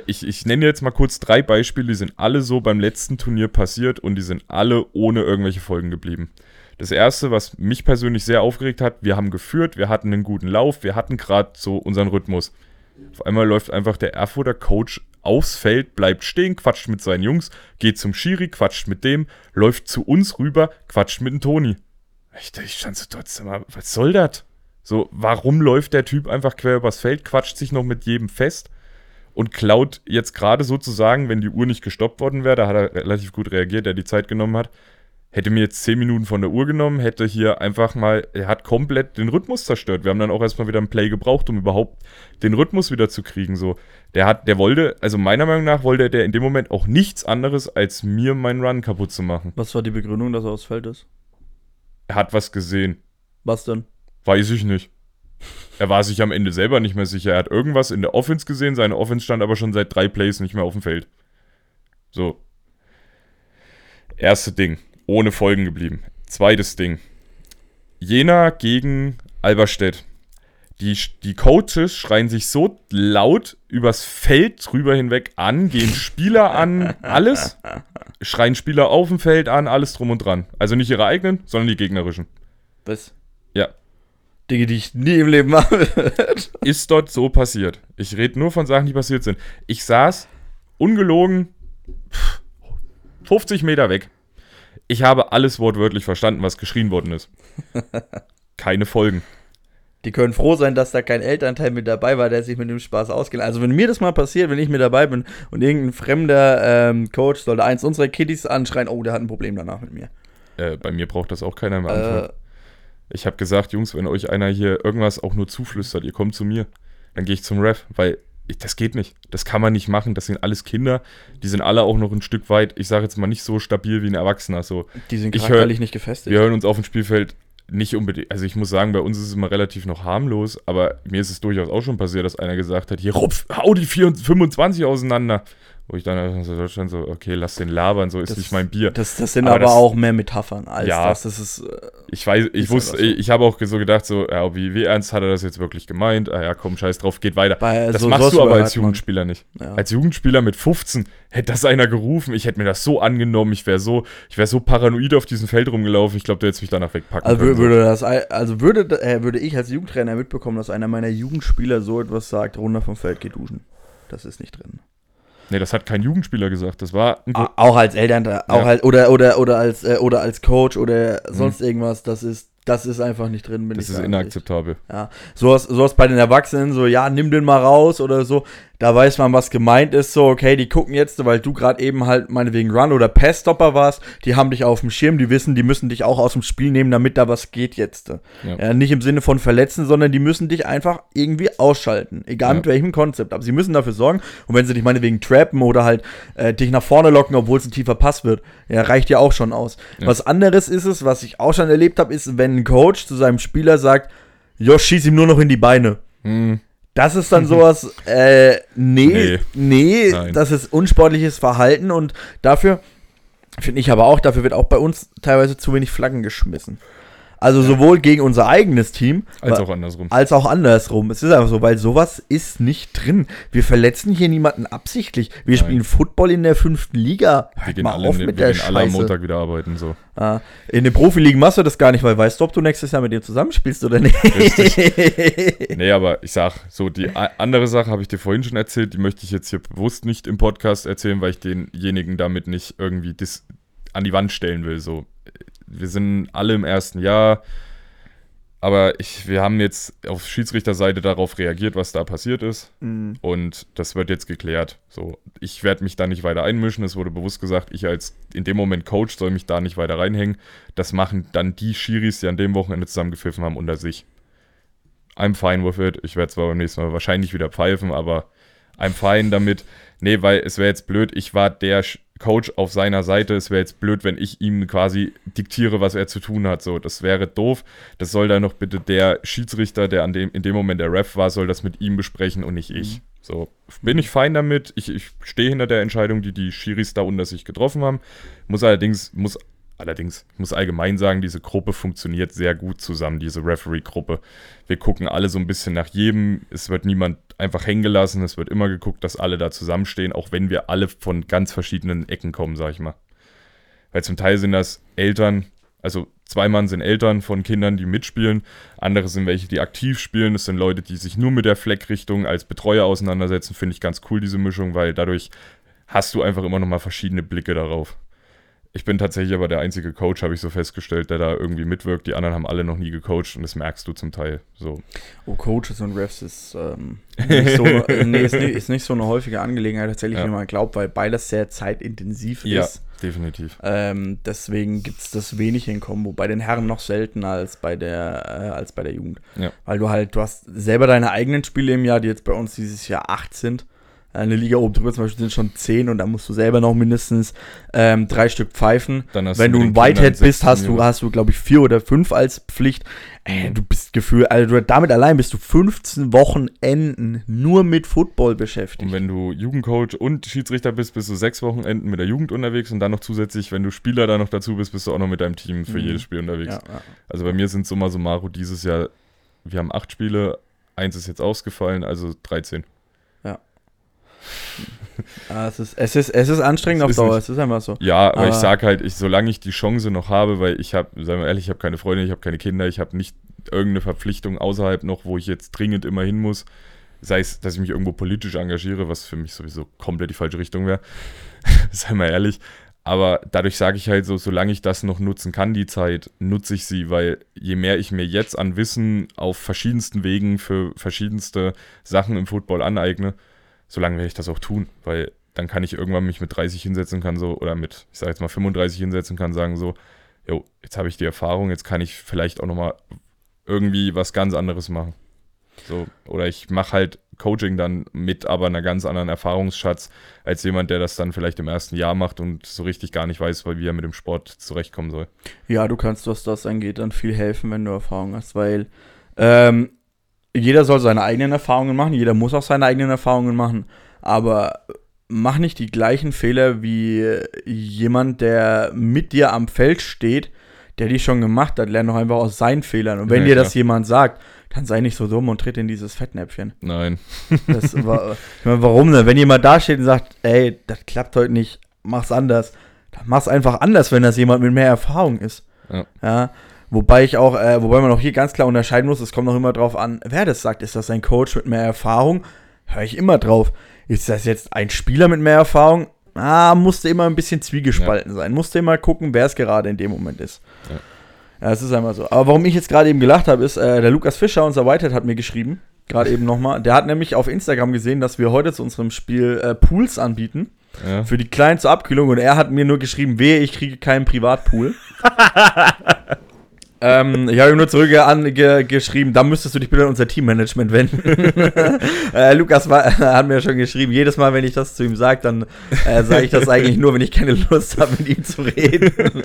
Ich, ich nenne jetzt mal kurz drei Beispiele, die sind alle so beim letzten Turnier passiert und die sind alle ohne irgendwelche Folgen geblieben. Das erste, was mich persönlich sehr aufgeregt hat, wir haben geführt, wir hatten einen guten Lauf, wir hatten gerade so unseren Rhythmus. Auf einmal läuft einfach der Erfurter Coach aufs Feld, bleibt stehen, quatscht mit seinen Jungs, geht zum Schiri, quatscht mit dem, läuft zu uns rüber, quatscht mit dem Toni. Ich, ich stand so trotzdem mal, was soll das? So, warum läuft der Typ einfach quer übers Feld, quatscht sich noch mit jedem fest und klaut jetzt gerade sozusagen, wenn die Uhr nicht gestoppt worden wäre, da hat er relativ gut reagiert, der die Zeit genommen hat, hätte mir jetzt 10 Minuten von der Uhr genommen, hätte hier einfach mal, er hat komplett den Rhythmus zerstört. Wir haben dann auch erstmal wieder ein Play gebraucht, um überhaupt den Rhythmus wieder zu kriegen. So, der hat, der wollte, also meiner Meinung nach wollte der in dem Moment auch nichts anderes, als mir meinen Run kaputt zu machen. Was war die Begründung, dass er aufs Feld ist? Er hat was gesehen. Was denn? Weiß ich nicht. Er war sich am Ende selber nicht mehr sicher. Er hat irgendwas in der Offense gesehen, seine Offense stand aber schon seit drei Plays nicht mehr auf dem Feld. So. Erste Ding ohne Folgen geblieben. Zweites Ding. Jena gegen Alberstedt. Die, die Coaches schreien sich so laut übers Feld drüber hinweg an, gehen Spieler an, alles. Schreien Spieler auf dem Feld an, alles drum und dran. Also nicht ihre eigenen, sondern die gegnerischen. Was? Ja. Dinge, die ich nie im Leben mache. Ist dort so passiert. Ich rede nur von Sachen, die passiert sind. Ich saß ungelogen 50 Meter weg. Ich habe alles wortwörtlich verstanden, was geschrien worden ist. (laughs) Keine Folgen. Die können froh sein, dass da kein Elternteil mit dabei war, der sich mit dem Spaß ausgeht. Also wenn mir das mal passiert, wenn ich mit dabei bin und irgendein fremder ähm, Coach sollte eins unserer Kiddies anschreien, oh, der hat ein Problem danach mit mir. Äh, bei mir braucht das auch keiner mehr anfangen. Äh, ich habe gesagt, Jungs, wenn euch einer hier irgendwas auch nur zuflüstert, ihr kommt zu mir, dann gehe ich zum Ref, weil das geht nicht. Das kann man nicht machen. Das sind alles Kinder. Die sind alle auch noch ein Stück weit, ich sage jetzt mal, nicht so stabil wie ein Erwachsener. So, die sind charakterlich nicht gefestigt. Wir hören uns auf dem Spielfeld nicht unbedingt. Also ich muss sagen, bei uns ist es immer relativ noch harmlos, aber mir ist es durchaus auch schon passiert, dass einer gesagt hat, hier rupf, hau die 25 auseinander. Wo ich dann so Deutschland so, okay, lass den labern, so ist das, nicht mein Bier. Das, das sind aber, aber das, auch mehr Metaphern als ja, das. das ist, äh, ich weiß, ich wusste, so. ich, ich habe auch so gedacht, so, ja, wie, wie ernst hat er das jetzt wirklich gemeint? Ah ja, komm, scheiß drauf, geht weiter. Bei, das so, machst du aber als Jugendspieler nicht. Ja. Als Jugendspieler mit 15 hätte das einer gerufen, ich hätte mir das so angenommen, ich wäre so, ich wäre so paranoid auf diesem Feld rumgelaufen, ich glaube, der hätte mich danach wegpacken also können. Würde das, also würde, äh, würde ich als Jugendtrainer mitbekommen, dass einer meiner Jugendspieler so etwas sagt, runter vom Feld geht duschen. Das ist nicht drin. Nee, das hat kein Jugendspieler gesagt. Das war Auch als Eltern, auch Ja. halt, oder, oder, oder als, äh, oder als Coach oder sonst irgendwas, das ist, das ist einfach nicht drin, bin das ist inakzeptabel. Ja, sowas, sowas bei den Erwachsenen, so, ja, nimm den mal raus oder so, da weiß man, was gemeint ist, so, okay, die gucken jetzt, weil du gerade eben halt meinetwegen Run- oder Pass-Stopper warst, die haben dich auf dem Schirm, die wissen, die müssen dich auch aus dem Spiel nehmen, damit da was geht jetzt. Ja. Ja, nicht im Sinne von verletzen, sondern die müssen dich einfach irgendwie ausschalten, egal Ja. mit welchem Konzept, aber sie müssen dafür sorgen, und wenn sie dich meinetwegen trappen oder halt äh, dich nach vorne locken, obwohl es ein tiefer Pass wird, ja, reicht ja auch schon aus. Was anderes ist es, was ich auch schon erlebt habe, ist, wenn ein Coach zu seinem Spieler sagt, Jo, schieß ihm nur noch in die Beine. Hm, Das ist dann sowas, äh, nee, Nee. nee, das ist unsportliches Verhalten und dafür, finde ich aber auch, dafür wird auch bei uns teilweise zu wenig Flaggen geschmissen. Also sowohl gegen unser eigenes Team, als auch andersrum. als auch andersrum. Es ist einfach so, weil sowas ist nicht drin. Wir verletzen hier niemanden absichtlich. Wir Nein. spielen Football in der fünften Liga. Wir Hört gehen, alle, auf wir mit der gehen alle am Scheiße. Montag wieder arbeiten. So. Ah, in den Profiligen machst du das gar nicht, weil weißt du, ob du nächstes Jahr mit dem zusammenspielst oder nicht. (laughs) Nee, aber ich sag, so die andere Sache habe ich dir vorhin schon erzählt, die möchte ich jetzt hier bewusst nicht im Podcast erzählen, weil ich denjenigen damit nicht irgendwie dis an die Wand stellen will. So, wir sind alle im ersten Jahr, aber ich, wir haben jetzt auf Schiedsrichterseite darauf reagiert, was da passiert ist. Mhm. Und das wird jetzt geklärt. So, ich werde mich da nicht weiter einmischen. Es wurde bewusst gesagt, ich als in dem Moment Coach soll mich da nicht weiter reinhängen. Das machen dann die Schiris, die an dem Wochenende zusammengepfiffen haben, unter sich. I'm fine with it. Ich werde zwar beim nächsten Mal wahrscheinlich wieder pfeifen, aber I'm fine damit. Nee, weil es wäre jetzt blöd, ich war der Coach auf seiner Seite. Es wäre jetzt blöd, wenn ich ihm quasi diktiere, was er zu tun hat. So, das wäre doof. Das soll dann noch bitte der Schiedsrichter, der an dem, in dem Moment der Ref war, soll das mit ihm besprechen und nicht ich. So, bin ich fein damit. Ich, ich stehe hinter der Entscheidung, die die Schiris da unter sich getroffen haben. Muss allerdings, muss allerdings, ich muss allgemein sagen, diese Gruppe funktioniert sehr gut zusammen, diese Referee-Gruppe. Wir gucken alle so ein bisschen nach jedem. Es wird niemand einfach hängen gelassen. Es wird immer geguckt, dass alle da zusammenstehen, auch wenn wir alle von ganz verschiedenen Ecken kommen, sag ich mal. Weil zum Teil sind das Eltern, also zwei Mann sind Eltern von Kindern, die mitspielen. Andere sind welche, die aktiv spielen. Das sind Leute, die sich nur mit der Fleckrichtung als Betreuer auseinandersetzen. Finde ich ganz cool, diese Mischung, weil dadurch hast du einfach immer nochmal verschiedene Blicke darauf. Ich bin tatsächlich aber der einzige Coach, habe ich so festgestellt, der da irgendwie mitwirkt. Die anderen haben alle noch nie gecoacht und das merkst du zum Teil. So. Oh, Coaches und Refs ist, ähm, (laughs) nicht, so, nee, ist, nicht, ist nicht so eine häufige Angelegenheit, tatsächlich, Ja. wie man glaubt, weil beides sehr zeitintensiv Ja, ist. definitiv. Ähm, deswegen gibt es das wenig in Kombo. Bei den Herren noch seltener als bei der, äh, als bei der Jugend. Ja. Weil du halt, du hast selber deine eigenen Spiele im Jahr, die jetzt bei uns dieses Jahr acht sind. Eine Liga oben drüber zum Beispiel sind schon zehn und da musst du selber noch mindestens ähm, drei Stück pfeifen. Dann hast Wenn du ein Whitehead bist, 16 hast du, hast du, glaube ich, vier oder fünf als Pflicht. Äh, du bist gefühlt, also damit allein bist du 15 Wochenenden nur mit Football beschäftigt. Und wenn du Jugendcoach und Schiedsrichter bist, bist du sechs Wochenenden mit der Jugend unterwegs und dann noch zusätzlich, wenn du Spieler da noch dazu bist, bist du auch noch mit deinem Team für Mhm. jedes Spiel unterwegs. ja, ja. Also bei mir sind summa summarum dieses Jahr, wir haben acht Spiele, eins ist jetzt ausgefallen, also 13. Ah, es, ist, es, ist, es ist anstrengend Es auf Dauer, es ist einfach so. Ja, aber, ich Aber- sag halt, ich, solange ich die Chance noch habe, weil ich habe, sagen wir ehrlich, ich habe keine Freunde, ich habe keine Kinder, ich habe nicht irgendeine Verpflichtung außerhalb noch, wo ich jetzt dringend immer hin muss. Sei es, dass ich mich irgendwo politisch engagiere, was für mich sowieso komplett die falsche Richtung wäre. (laughs) Sei mal ehrlich. Aber dadurch sage ich halt so, solange ich das noch nutzen kann, die Zeit, nutze ich sie, weil je mehr ich mir jetzt an Wissen auf verschiedensten Wegen für verschiedenste Sachen im Football aneigne, solange werde ich das auch tun, weil dann kann ich irgendwann mich mit 30 hinsetzen kann so oder mit, ich sage jetzt mal 35 hinsetzen kann, sagen so, jo, jetzt habe ich die Erfahrung, jetzt kann ich vielleicht auch nochmal irgendwie was ganz anderes machen. So, oder ich mache halt Coaching dann mit aber einer ganz anderen Erfahrungsschatz als jemand, der das dann vielleicht im ersten Jahr macht und so richtig gar nicht weiß, wie er mit dem Sport zurechtkommen soll. Ja, du kannst, was das angeht, dann viel helfen, wenn du Erfahrung hast, weil ähm, jeder soll seine eigenen Erfahrungen machen, jeder muss auch seine eigenen Erfahrungen machen, aber mach nicht die gleichen Fehler wie jemand, der mit dir am Feld steht, der die schon gemacht hat, lern doch einfach aus seinen Fehlern. Und wenn Ja, dir das jemand sagt, dann sei nicht so dumm und tritt in dieses Fettnäpfchen. Nein. Das (laughs) war, ich meine, warum denn? Wenn jemand da steht und sagt, ey, das klappt heute nicht, mach's anders, dann mach's einfach anders, wenn das jemand mit mehr Erfahrung ist. Ja. Ja. Wobei ich auch, äh, wobei man auch hier ganz klar unterscheiden muss, es kommt noch immer drauf an, wer das sagt. Ist das ein Coach mit mehr Erfahrung? höre ich immer drauf. Ist das jetzt ein Spieler mit mehr Erfahrung? Ah, musste immer ein bisschen zwiegespalten ja. sein. Musste immer gucken, wer es gerade in dem Moment ist. Ja. Ja, es ist einmal so. Aber warum ich jetzt gerade eben gelacht habe, ist, äh, der Lukas Fischer, unser Whitehead, hat mir geschrieben, gerade eben nochmal. Der hat nämlich auf Instagram gesehen, dass wir heute zu unserem Spiel äh, Pools anbieten. Ja. Für die Kleinen zur Abkühlung. Und er hat mir nur geschrieben, wehe, ich kriege keinen Privatpool. (laughs) ähm, ich habe ihm nur zurückgeschrieben, da müsstest du dich bitte an unser Teammanagement wenden. (laughs) äh, Lukas war, hat mir schon geschrieben, jedes Mal, wenn ich das zu ihm sage, dann äh, sage ich das (laughs) eigentlich nur, wenn ich keine Lust habe, mit ihm zu reden. (laughs)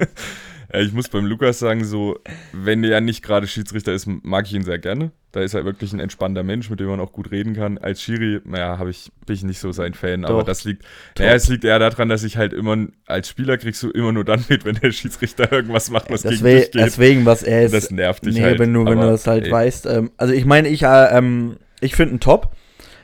Äh, ich muss beim Lukas sagen, so, wenn er nicht gerade Schiedsrichter ist, mag ich ihn sehr gerne. Da ist er wirklich ein entspannter Mensch, mit dem man auch gut reden kann. Als Schiri, naja, ich, bin ich nicht so sein Fan, Doch. aber das liegt, naja, es liegt eher daran, dass ich halt immer, als Spieler kriegst du immer nur dann mit, wenn der Schiedsrichter irgendwas macht, was deswegen, gegen dich geht. Deswegen, was er ist. Das nervt dich nee, halt. Wenn du, wenn du das halt ey. weißt. Ähm, also ich meine, ich, äh, ähm, ich finde ihn top.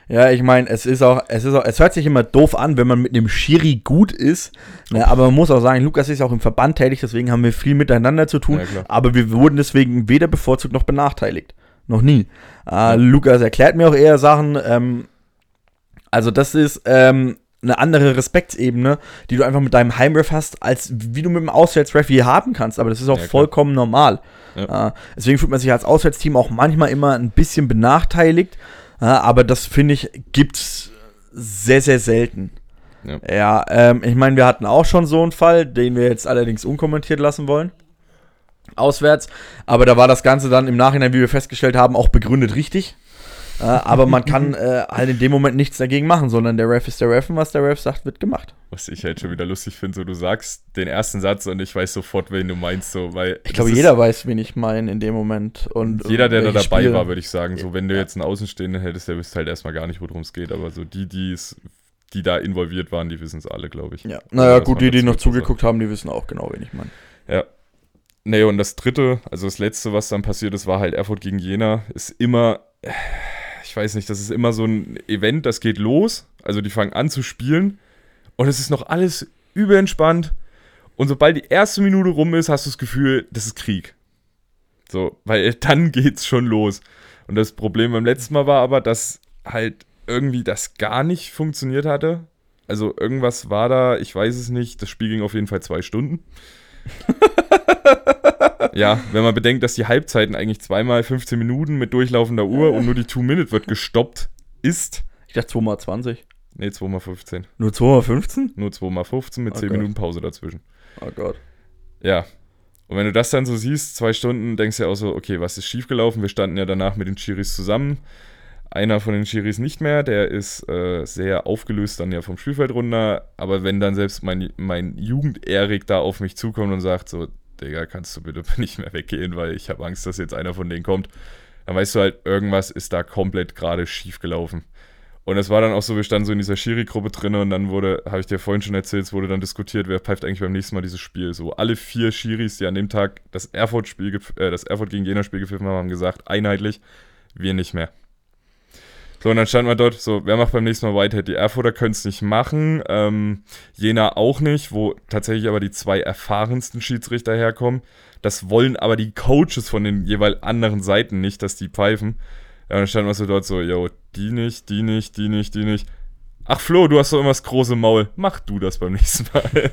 Ja, ich meine, es ist auch, es ist auch, es hört sich immer doof an, wenn man mit einem Schiri gut ist. Ne, aber man muss auch sagen, Lukas ist ja auch im Verband tätig, deswegen haben wir viel miteinander zu tun. Ja, aber wir wurden deswegen weder bevorzugt noch benachteiligt. Noch nie. Äh, ja. Lukas erklärt mir auch eher Sachen. Ähm, also, das ist ähm, eine andere Respektsebene, die du einfach mit deinem Heimref hast, als wie du mit dem Auswärtsref hier haben kannst. Aber das ist auch ja, vollkommen normal. Äh, deswegen fühlt man sich als Auswärtsteam auch manchmal immer ein bisschen benachteiligt. Ja, aber das finde ich gibt's sehr, sehr selten. Ja, ja ähm, ich meine, wir hatten auch schon so einen Fall, den wir jetzt allerdings unkommentiert lassen wollen. Auswärts. Aber da war das Ganze dann im Nachhinein, wie wir festgestellt haben, auch begründet richtig. Äh, aber man kann (laughs) äh, halt in dem Moment nichts dagegen machen, sondern der Ref ist der Ref und was der Ref sagt, wird gemacht. Was ich halt schon wieder lustig finde, so du sagst den ersten Satz und ich weiß sofort, wen du meinst, so, weil. Ich glaube, jeder weiß, wen ich meine in dem Moment. Und, jeder, der da dabei Spiele. war, würde ich sagen. So, wenn du jetzt einen Außenstehenden hättest, der wüsste halt erstmal gar nicht, worum es geht, aber so die, die die da involviert waren, die wissen es alle, glaube ich. Ja, naja, gut, die, die noch zugeguckt haben, die wissen auch genau, wen ich meine. Ja, Nee, und das dritte, also das letzte, was dann passiert ist, war halt Erfurt gegen Jena. Ist immer, ich weiß nicht, das ist immer so ein Event, das geht los. Also die fangen an zu spielen und es ist noch alles überentspannt. Und sobald die erste Minute rum ist, hast du das Gefühl, das ist Krieg. So, weil (laughs) dann geht's schon los. Und das Problem beim letzten Mal war aber, dass halt irgendwie das gar nicht funktioniert hatte. Also irgendwas war da, ich weiß es nicht. Das Spiel ging auf jeden Fall zwei Stunden. (laughs) ja, wenn man bedenkt, dass die Halbzeiten eigentlich zweimal 15 Minuten mit durchlaufender Uhr und nur die Two-Minute wird gestoppt, ist. Ich dachte 2 mal 20. Nee, 2 mal 15. Nur 2 mal 15? Nur 2 mal 15 mit oh 10 Gott. Minuten Pause dazwischen. Oh Gott. Ja. Und wenn du das dann so siehst, zwei Stunden, denkst du ja auch so, okay, was ist schiefgelaufen? Wir standen ja danach mit den Chiris zusammen. Einer von den Chiris nicht mehr, der ist äh, sehr aufgelöst dann ja vom Spielfeld runter. Aber wenn dann selbst mein, mein Jugend-Erik da auf mich zukommt und sagt so, Digga, kannst du bitte (laughs) nicht mehr weggehen, weil ich habe Angst, dass jetzt einer von denen kommt. Dann weißt du halt, irgendwas ist da komplett gerade schief gelaufen. Und es war dann auch so, wir standen so in dieser Schiri-Gruppe drin und dann wurde, habe ich dir vorhin schon erzählt, es wurde dann diskutiert, wer pfeift eigentlich beim nächsten Mal dieses Spiel. So alle vier Schiris, die an dem Tag das Erfurt-Spiel, äh, das Erfurt gegen Jena-Spiel gepfiffen haben, haben gesagt, einheitlich, wir nicht mehr. So, und dann stand man dort, so, wer macht beim nächsten Mal Whitehead? Die Erfurter können es nicht machen, ähm, Jena auch nicht, wo tatsächlich aber die zwei erfahrensten Schiedsrichter herkommen. Das wollen aber die Coaches von den jeweils anderen Seiten nicht, dass die pfeifen. Ja, dann stand man so dort so, yo, die nicht, die nicht, die nicht, die nicht. Ach Flo, du hast doch immer das große Maul. Mach du das beim nächsten (laughs) Mal.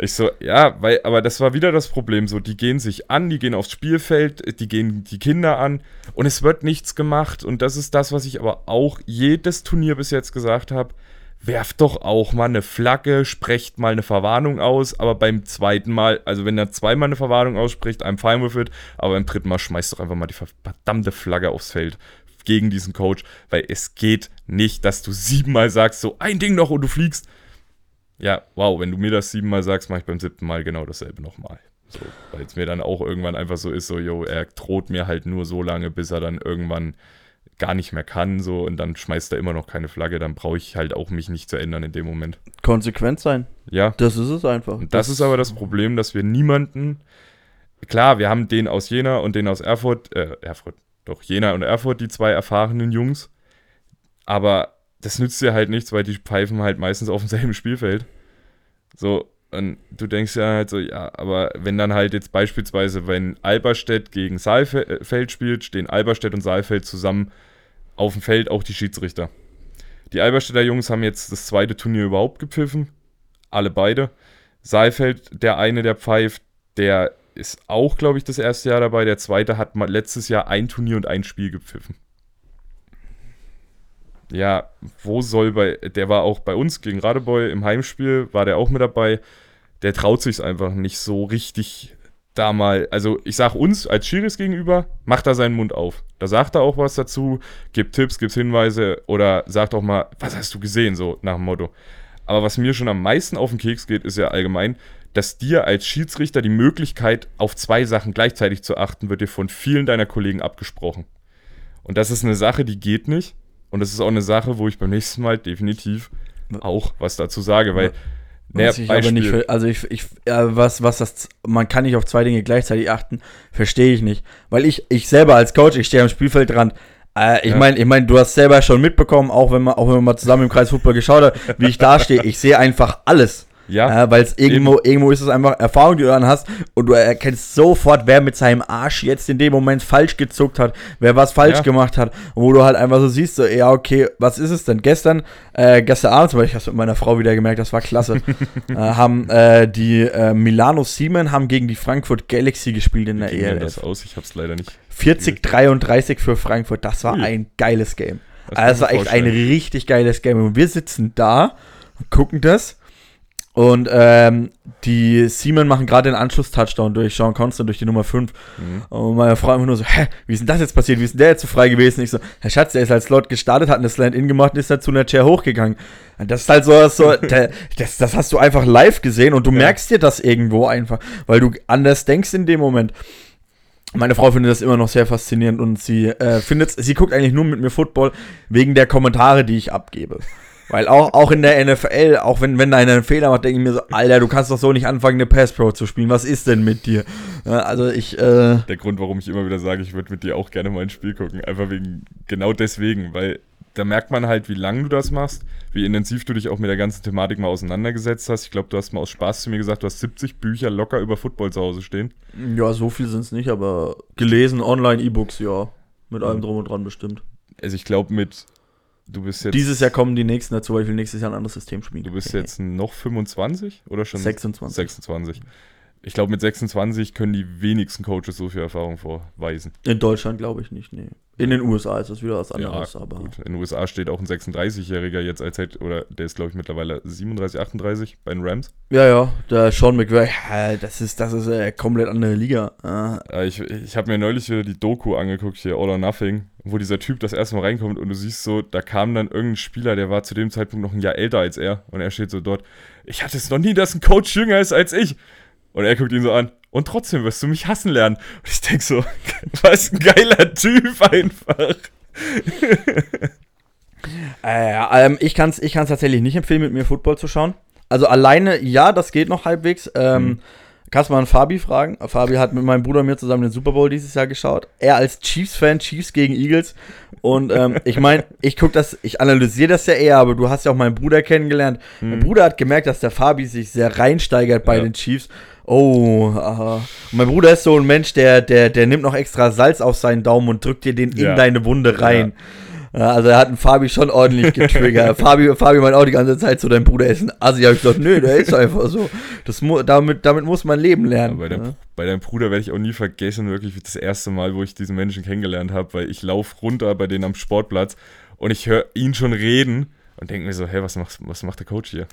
Ich so, ja, weil, aber das war wieder das Problem. So, die gehen sich an, die gehen aufs Spielfeld, die gehen die Kinder an und es wird nichts gemacht. Und das ist das, was ich aber auch jedes Turnier bis jetzt gesagt habe. Werft doch auch mal eine Flagge, sprecht mal eine Verwarnung aus, aber beim zweiten Mal, also wenn er zweimal eine Verwarnung ausspricht, einem Feinwurf wird, aber beim dritten Mal schmeißt doch einfach mal die verdammte Flagge aufs Feld gegen diesen Coach, weil es geht nicht, dass du siebenmal sagst, so ein Ding noch und du fliegst. Ja, wow, wenn du mir das siebenmal sagst, mache ich beim siebten Mal genau dasselbe nochmal. So, weil es mir dann auch irgendwann einfach so ist, so, yo, er droht mir halt nur so lange, bis er dann irgendwann gar nicht mehr kann, so, und dann schmeißt er immer noch keine Flagge, dann brauche ich halt auch mich nicht zu ändern in dem Moment. Konsequent sein. Ja. Das ist es einfach. Das, das ist aber das Problem, dass wir niemanden, klar, wir haben den aus Jena und den aus Erfurt, äh, Erfurt, doch Jena und Erfurt, die zwei erfahrenen Jungs. Aber das nützt dir halt nichts, weil die pfeifen halt meistens auf demselben Spielfeld. So, und du denkst ja halt so, ja, aber wenn dann halt jetzt beispielsweise, wenn Alberstedt gegen Saalfeld spielt, stehen Alberstedt und Saalfeld zusammen auf dem Feld, auch die Schiedsrichter. Die Alberstädter Jungs haben jetzt das zweite Turnier überhaupt gepfiffen. Alle beide. Saalfeld, der eine, der pfeift, der ist auch, glaube ich, das erste Jahr dabei. Der zweite hat mal letztes Jahr ein Turnier und ein Spiel gepfiffen. Ja, wo soll bei. Der war auch bei uns gegen Radebeul im Heimspiel, war der auch mit dabei. Der traut sich einfach nicht so richtig da mal. Also, ich sag uns als Schiris gegenüber, macht er seinen Mund auf. Da sagt er auch was dazu, gibt Tipps, gibt Hinweise oder sagt auch mal, was hast du gesehen, so nach dem Motto. Aber was mir schon am meisten auf den Keks geht, ist ja allgemein, dass dir als Schiedsrichter die Möglichkeit, auf zwei Sachen gleichzeitig zu achten, wird dir von vielen deiner Kollegen abgesprochen. Und das ist eine Sache, die geht nicht. Und das ist auch eine Sache, wo ich beim nächsten Mal definitiv auch was dazu sage, weil. Naja, ich aber nicht, also ich, ich äh, was, was das, man kann nicht auf zwei Dinge gleichzeitig achten, verstehe ich nicht. Weil ich, ich selber als Coach, ich stehe am Spielfeldrand, äh, ich ja. meine, ich mein, du hast selber schon mitbekommen, auch wenn man, auch wenn man mal zusammen im Kreis Fußball geschaut hat, wie ich da stehe, ich sehe einfach alles. Ja. Äh, Weil es irgendwo, irgendwo ist es einfach Erfahrung, die du dann hast und du erkennst sofort, wer mit seinem Arsch jetzt in dem Moment falsch gezuckt hat, wer was falsch ja. gemacht hat. Und wo du halt einfach so siehst, so, ja, okay, was ist es denn? Gestern, äh, gestern Abend, weil ich habe mit meiner Frau wieder gemerkt, das war klasse, (laughs) äh, haben äh, die äh, Milano Siemen haben gegen die Frankfurt Galaxy gespielt in der Wie ELF. das aus? Ich hab's leider nicht. 40-33 für Frankfurt, das war Ui. ein geiles Game. Das, also das war echt ein richtig geiles Game. Und wir sitzen da, gucken das und ähm, die Seamen machen gerade den Anschluss-Touchdown durch Sean Constant, durch die Nummer 5. Mhm. Und meine Frau einfach nur so, hä, wie ist denn das jetzt passiert? Wie ist denn der jetzt so frei gewesen? Ich so, Herr Schatz, der ist als Slot gestartet, hat eine Slant-In gemacht und ist dann zu einer Chair hochgegangen. Und das ist halt so, so (laughs) der, das, das hast du einfach live gesehen und du ja. merkst dir das irgendwo einfach, weil du anders denkst in dem Moment. Meine Frau findet das immer noch sehr faszinierend und sie äh, findet, sie guckt eigentlich nur mit mir Football wegen der Kommentare, die ich abgebe. Weil auch, auch in der NFL, auch wenn, wenn da einer einen Fehler macht, denke ich mir so, Alter, du kannst doch so nicht anfangen, eine Pass Pro zu spielen. Was ist denn mit dir? Ja, also ich, äh Der Grund, warum ich immer wieder sage, ich würde mit dir auch gerne mal ein Spiel gucken. Einfach wegen, genau deswegen, weil da merkt man halt, wie lange du das machst, wie intensiv du dich auch mit der ganzen Thematik mal auseinandergesetzt hast. Ich glaube, du hast mal aus Spaß zu mir gesagt, du hast 70 Bücher locker über Football zu Hause stehen. Ja, so viel sind es nicht, aber gelesen, online, E-Books, ja. Mit allem drum und dran bestimmt. Also ich glaube, mit Du bist jetzt. Dieses Jahr kommen die nächsten dazu, weil ich will nächstes Jahr ein anderes System spielen. Du bist jetzt noch 25 oder schon? 26. 26. Ich glaube, mit 26 können die wenigsten Coaches so viel Erfahrung vorweisen. In Deutschland glaube ich nicht, nee. In den USA ist das wieder was anderes, ja, aber. Gut. In den USA steht auch ein 36-Jähriger jetzt als Head, oder der ist, glaube ich, mittlerweile 37, 38 bei den Rams. Ja, ja, der Sean McVay, das ist, das ist eine komplett andere Liga. Ja, ich ich habe mir neulich wieder die Doku angeguckt, hier All or Nothing, wo dieser Typ das erste Mal reinkommt und du siehst so, da kam dann irgendein Spieler, der war zu dem Zeitpunkt noch ein Jahr älter als er und er steht so dort, ich hatte es noch nie, dass ein Coach jünger ist als ich. Und er guckt ihn so an. Und trotzdem wirst du mich hassen lernen. Und ich denke so, (laughs) was ein geiler Typ einfach. (laughs) äh, ähm, ich kann es ich kann's tatsächlich nicht empfehlen, mit mir Football zu schauen. Also alleine, ja, das geht noch halbwegs. Ähm, mhm. Kannst du mal an Fabi fragen? Fabi hat mit meinem Bruder und mir zusammen den Super Bowl dieses Jahr geschaut. Er als Chiefs-Fan, Chiefs gegen Eagles. Und ähm, (laughs) ich meine, ich gucke das, ich analysiere das ja eher, aber du hast ja auch meinen Bruder kennengelernt. Mhm. Mein Bruder hat gemerkt, dass der Fabi sich sehr reinsteigert bei ja. den Chiefs. Oh, aha. Und mein Bruder ist so ein Mensch, der, der, der nimmt noch extra Salz auf seinen Daumen und drückt dir den ja. in deine Wunde rein. Ja. Also er hat einen Fabi schon ordentlich getriggert. (laughs) Fabi, Fabi meint auch die ganze Zeit so, dein Bruder ist ein Assi. Hab ich gesagt, nö, der ist einfach so. Das damit, damit muss man leben lernen. Ja, bei, dein, ja. bei, deinem Bruder werde ich auch nie vergessen, wirklich das erste Mal, wo ich diesen Menschen kennengelernt habe, weil ich laufe runter bei denen am Sportplatz und ich höre ihn schon reden und denke mir so, hey, was macht, was macht der Coach hier?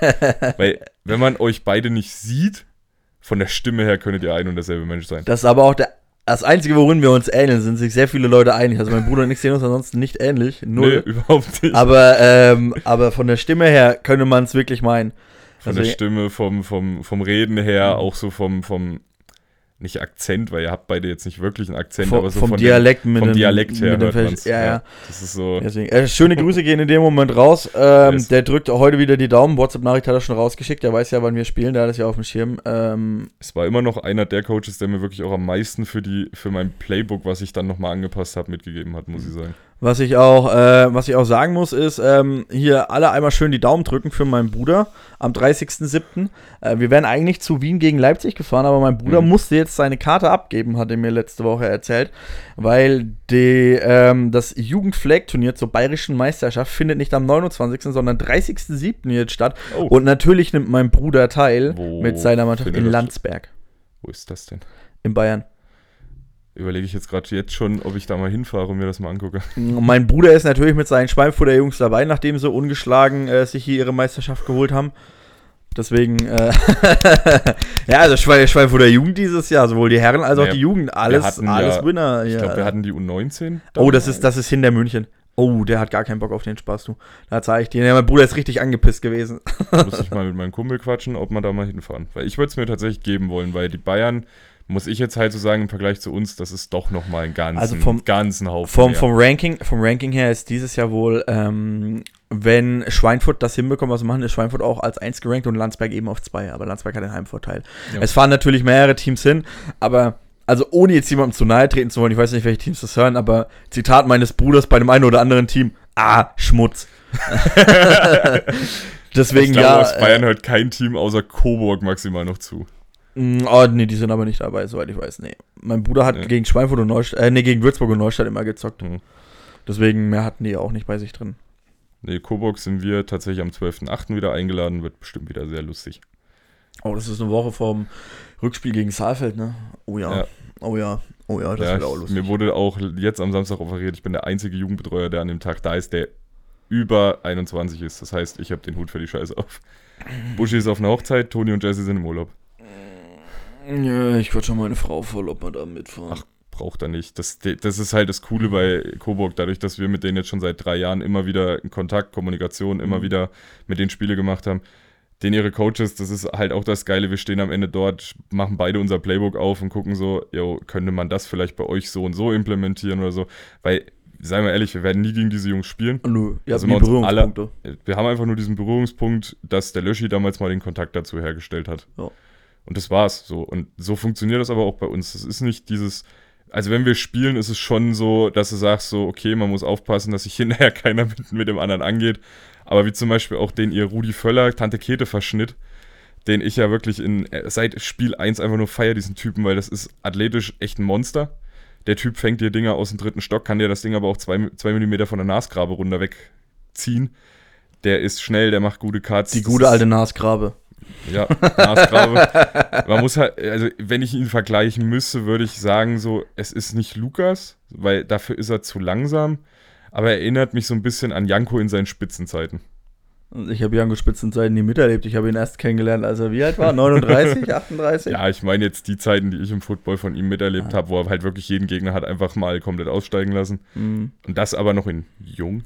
(laughs) weil wenn man euch beide nicht sieht, von der Stimme her könntet ihr ein und derselbe Mensch sein. Das ist aber auch der das Einzige, worin wir uns ähneln, sind sich sehr viele Leute einig. Also mein Bruder und ich sehen uns ansonsten nicht ähnlich. Null. Nee, überhaupt nicht. Aber, ähm, aber von der Stimme her könnte man es wirklich meinen. Von also, der Stimme, vom, vom, vom Reden her, auch so vom, vom nicht Akzent, weil ihr habt beide jetzt nicht wirklich einen Akzent, vom, aber so vom von Dialekt, dem, vom Dialekt her hört man's. Ja, ja, Das ist so. Deswegen, äh, schöne Grüße gehen in dem Moment raus. Ähm, yes. Der drückt heute wieder die Daumen. WhatsApp-Nachricht hat er schon rausgeschickt. Der weiß ja, wann wir spielen. Der hat das ja auf dem Schirm. Ähm, es war immer noch einer der Coaches, der mir wirklich auch am meisten für die für mein Playbook, was ich dann nochmal angepasst habe, mitgegeben hat, muss ich sagen. Was ich auch, äh, was ich auch sagen muss, ist, ähm, hier alle einmal schön die Daumen drücken für meinen Bruder am 30.07. Äh, wir wären eigentlich zu Wien gegen Leipzig gefahren, aber mein Bruder mhm. musste jetzt seine Karte abgeben, hat er mir letzte Woche erzählt, weil die, ähm, das Jugendflag-Turnier zur bayerischen Meisterschaft findet nicht am 29., sondern 30.07. jetzt statt. Oh. Und natürlich nimmt mein Bruder teil Wo mit seiner Mannschaft in Landsberg. Wo ist das denn? In Bayern. Überlege ich jetzt gerade jetzt schon, ob ich da mal hinfahre und mir das mal angucke. Mein Bruder ist natürlich mit seinen Schweinfurter Jungs dabei, nachdem sie ungeschlagen äh, sich hier ihre Meisterschaft geholt haben. Deswegen, äh, (laughs) ja, also Schweinfurter Jugend dieses Jahr, sowohl die Herren als auch ja, die Jugend, alles, alles ja, Winner. Ich glaube, wir hatten die U19. Oh, das ist, das ist hinter München. Oh, der hat gar keinen Bock auf den Spaß, du. Da zeige ich dir. Ja, mein Bruder ist richtig angepisst gewesen. Muss ich (laughs) mal mit meinem Kumpel quatschen, ob man da mal hinfahren. Weil ich würde es mir tatsächlich geben wollen, weil die Bayern, muss ich jetzt halt so sagen, im Vergleich zu uns, das ist doch nochmal ein ganzen, also vom, ganzen Haufen. Vom, vom, Ranking, vom Ranking her ist dieses Jahr wohl, ähm, wenn Schweinfurt das hinbekommt, was sie machen, ist Schweinfurt auch als 1 gerankt und Landsberg eben auf 2. Aber Landsberg hat den Heimvorteil. Ja. Es fahren natürlich mehrere Teams hin, aber also ohne jetzt jemandem zu nahe treten zu wollen, ich weiß nicht, welche Teams das hören, aber Zitat meines Bruders bei dem einen oder anderen Team, ah, Schmutz. (laughs) (laughs) Deswegen ich glaube, ja. Aus Bayern äh, hört kein Team außer Coburg maximal noch zu. Mm, oh, nee, die sind aber nicht dabei, soweit ich weiß. Nee. Mein Bruder hat ja. gegen Schweinfurt und Neustadt, äh, nee, gegen Würzburg und Neustadt immer gezockt. Mhm. Deswegen mehr hatten die auch nicht bei sich drin. Nee, Coburg sind wir tatsächlich am 12.8. wieder eingeladen, wird bestimmt wieder sehr lustig. Oh, das ist eine Woche vom Rückspiel gegen Saalfeld, ne? Oh ja. ja. Oh ja. Oh ja, das ja, wird auch lustig. Mir wurde auch jetzt am Samstag offeriert, ich bin der einzige Jugendbetreuer, der an dem Tag da ist, der über 21 ist. Das heißt, ich habe den Hut für die Scheiße auf. (clears throat) Buschi ist auf einer Hochzeit, Toni und Jesse sind im Urlaub. Ja, ich quatsch schon meine Frau voll, ob man da mitfahren. Ach, braucht er nicht. Das, das ist halt das Coole bei Coburg, dadurch, dass wir mit denen jetzt schon seit drei Jahren immer wieder in Kontakt, Kommunikation, immer mhm. wieder mit den Spiele gemacht haben. Den ihre Coaches, das ist halt auch das Geile. Wir stehen am Ende dort, machen beide unser Playbook auf und gucken so, jo, könnte man das vielleicht bei euch so und so implementieren oder so. Weil, seien wir ehrlich, wir werden nie gegen diese Jungs spielen. Nö, ja, also Berührungspunkte. Alle, wir haben einfach nur diesen Berührungspunkt, dass der Löschi damals mal den Kontakt dazu hergestellt hat. Ja. Und das war's so. Und so funktioniert das aber auch bei uns. Das ist nicht dieses, also wenn wir spielen, ist es schon so, dass du sagst so, okay, man muss aufpassen, dass sich (laughs) hinterher keiner mit, mit dem anderen angeht. Aber wie zum Beispiel auch den ihr Rudi Völler, Tante Kete Verschnitt, den ich ja wirklich in, seit Spiel 1 einfach nur feier, diesen Typen, weil das ist athletisch echt ein Monster. Der Typ fängt dir Dinger aus dem dritten Stock, kann dir das Ding aber auch zwei, zwei Millimeter von der Nasgrabe runter wegziehen. Der ist schnell, der macht gute Cuts. Die gute alte Nasgrabe. Ja, Maßgrabe. Man muss halt, also wenn ich ihn vergleichen müsste, würde ich sagen, so, es ist nicht Lukas, weil dafür ist er zu langsam, aber er erinnert mich so ein bisschen an Janko in seinen Spitzenzeiten. Ich habe Janko Spitzenzeiten nie miterlebt. Ich habe ihn erst kennengelernt, als er wie alt war? 39, 38? (laughs) Ja, ich meine jetzt die Zeiten, die ich im Football von ihm miterlebt ah. habe, wo er halt wirklich jeden Gegner hat einfach mal komplett aussteigen lassen. Mhm. Und das aber noch in jung.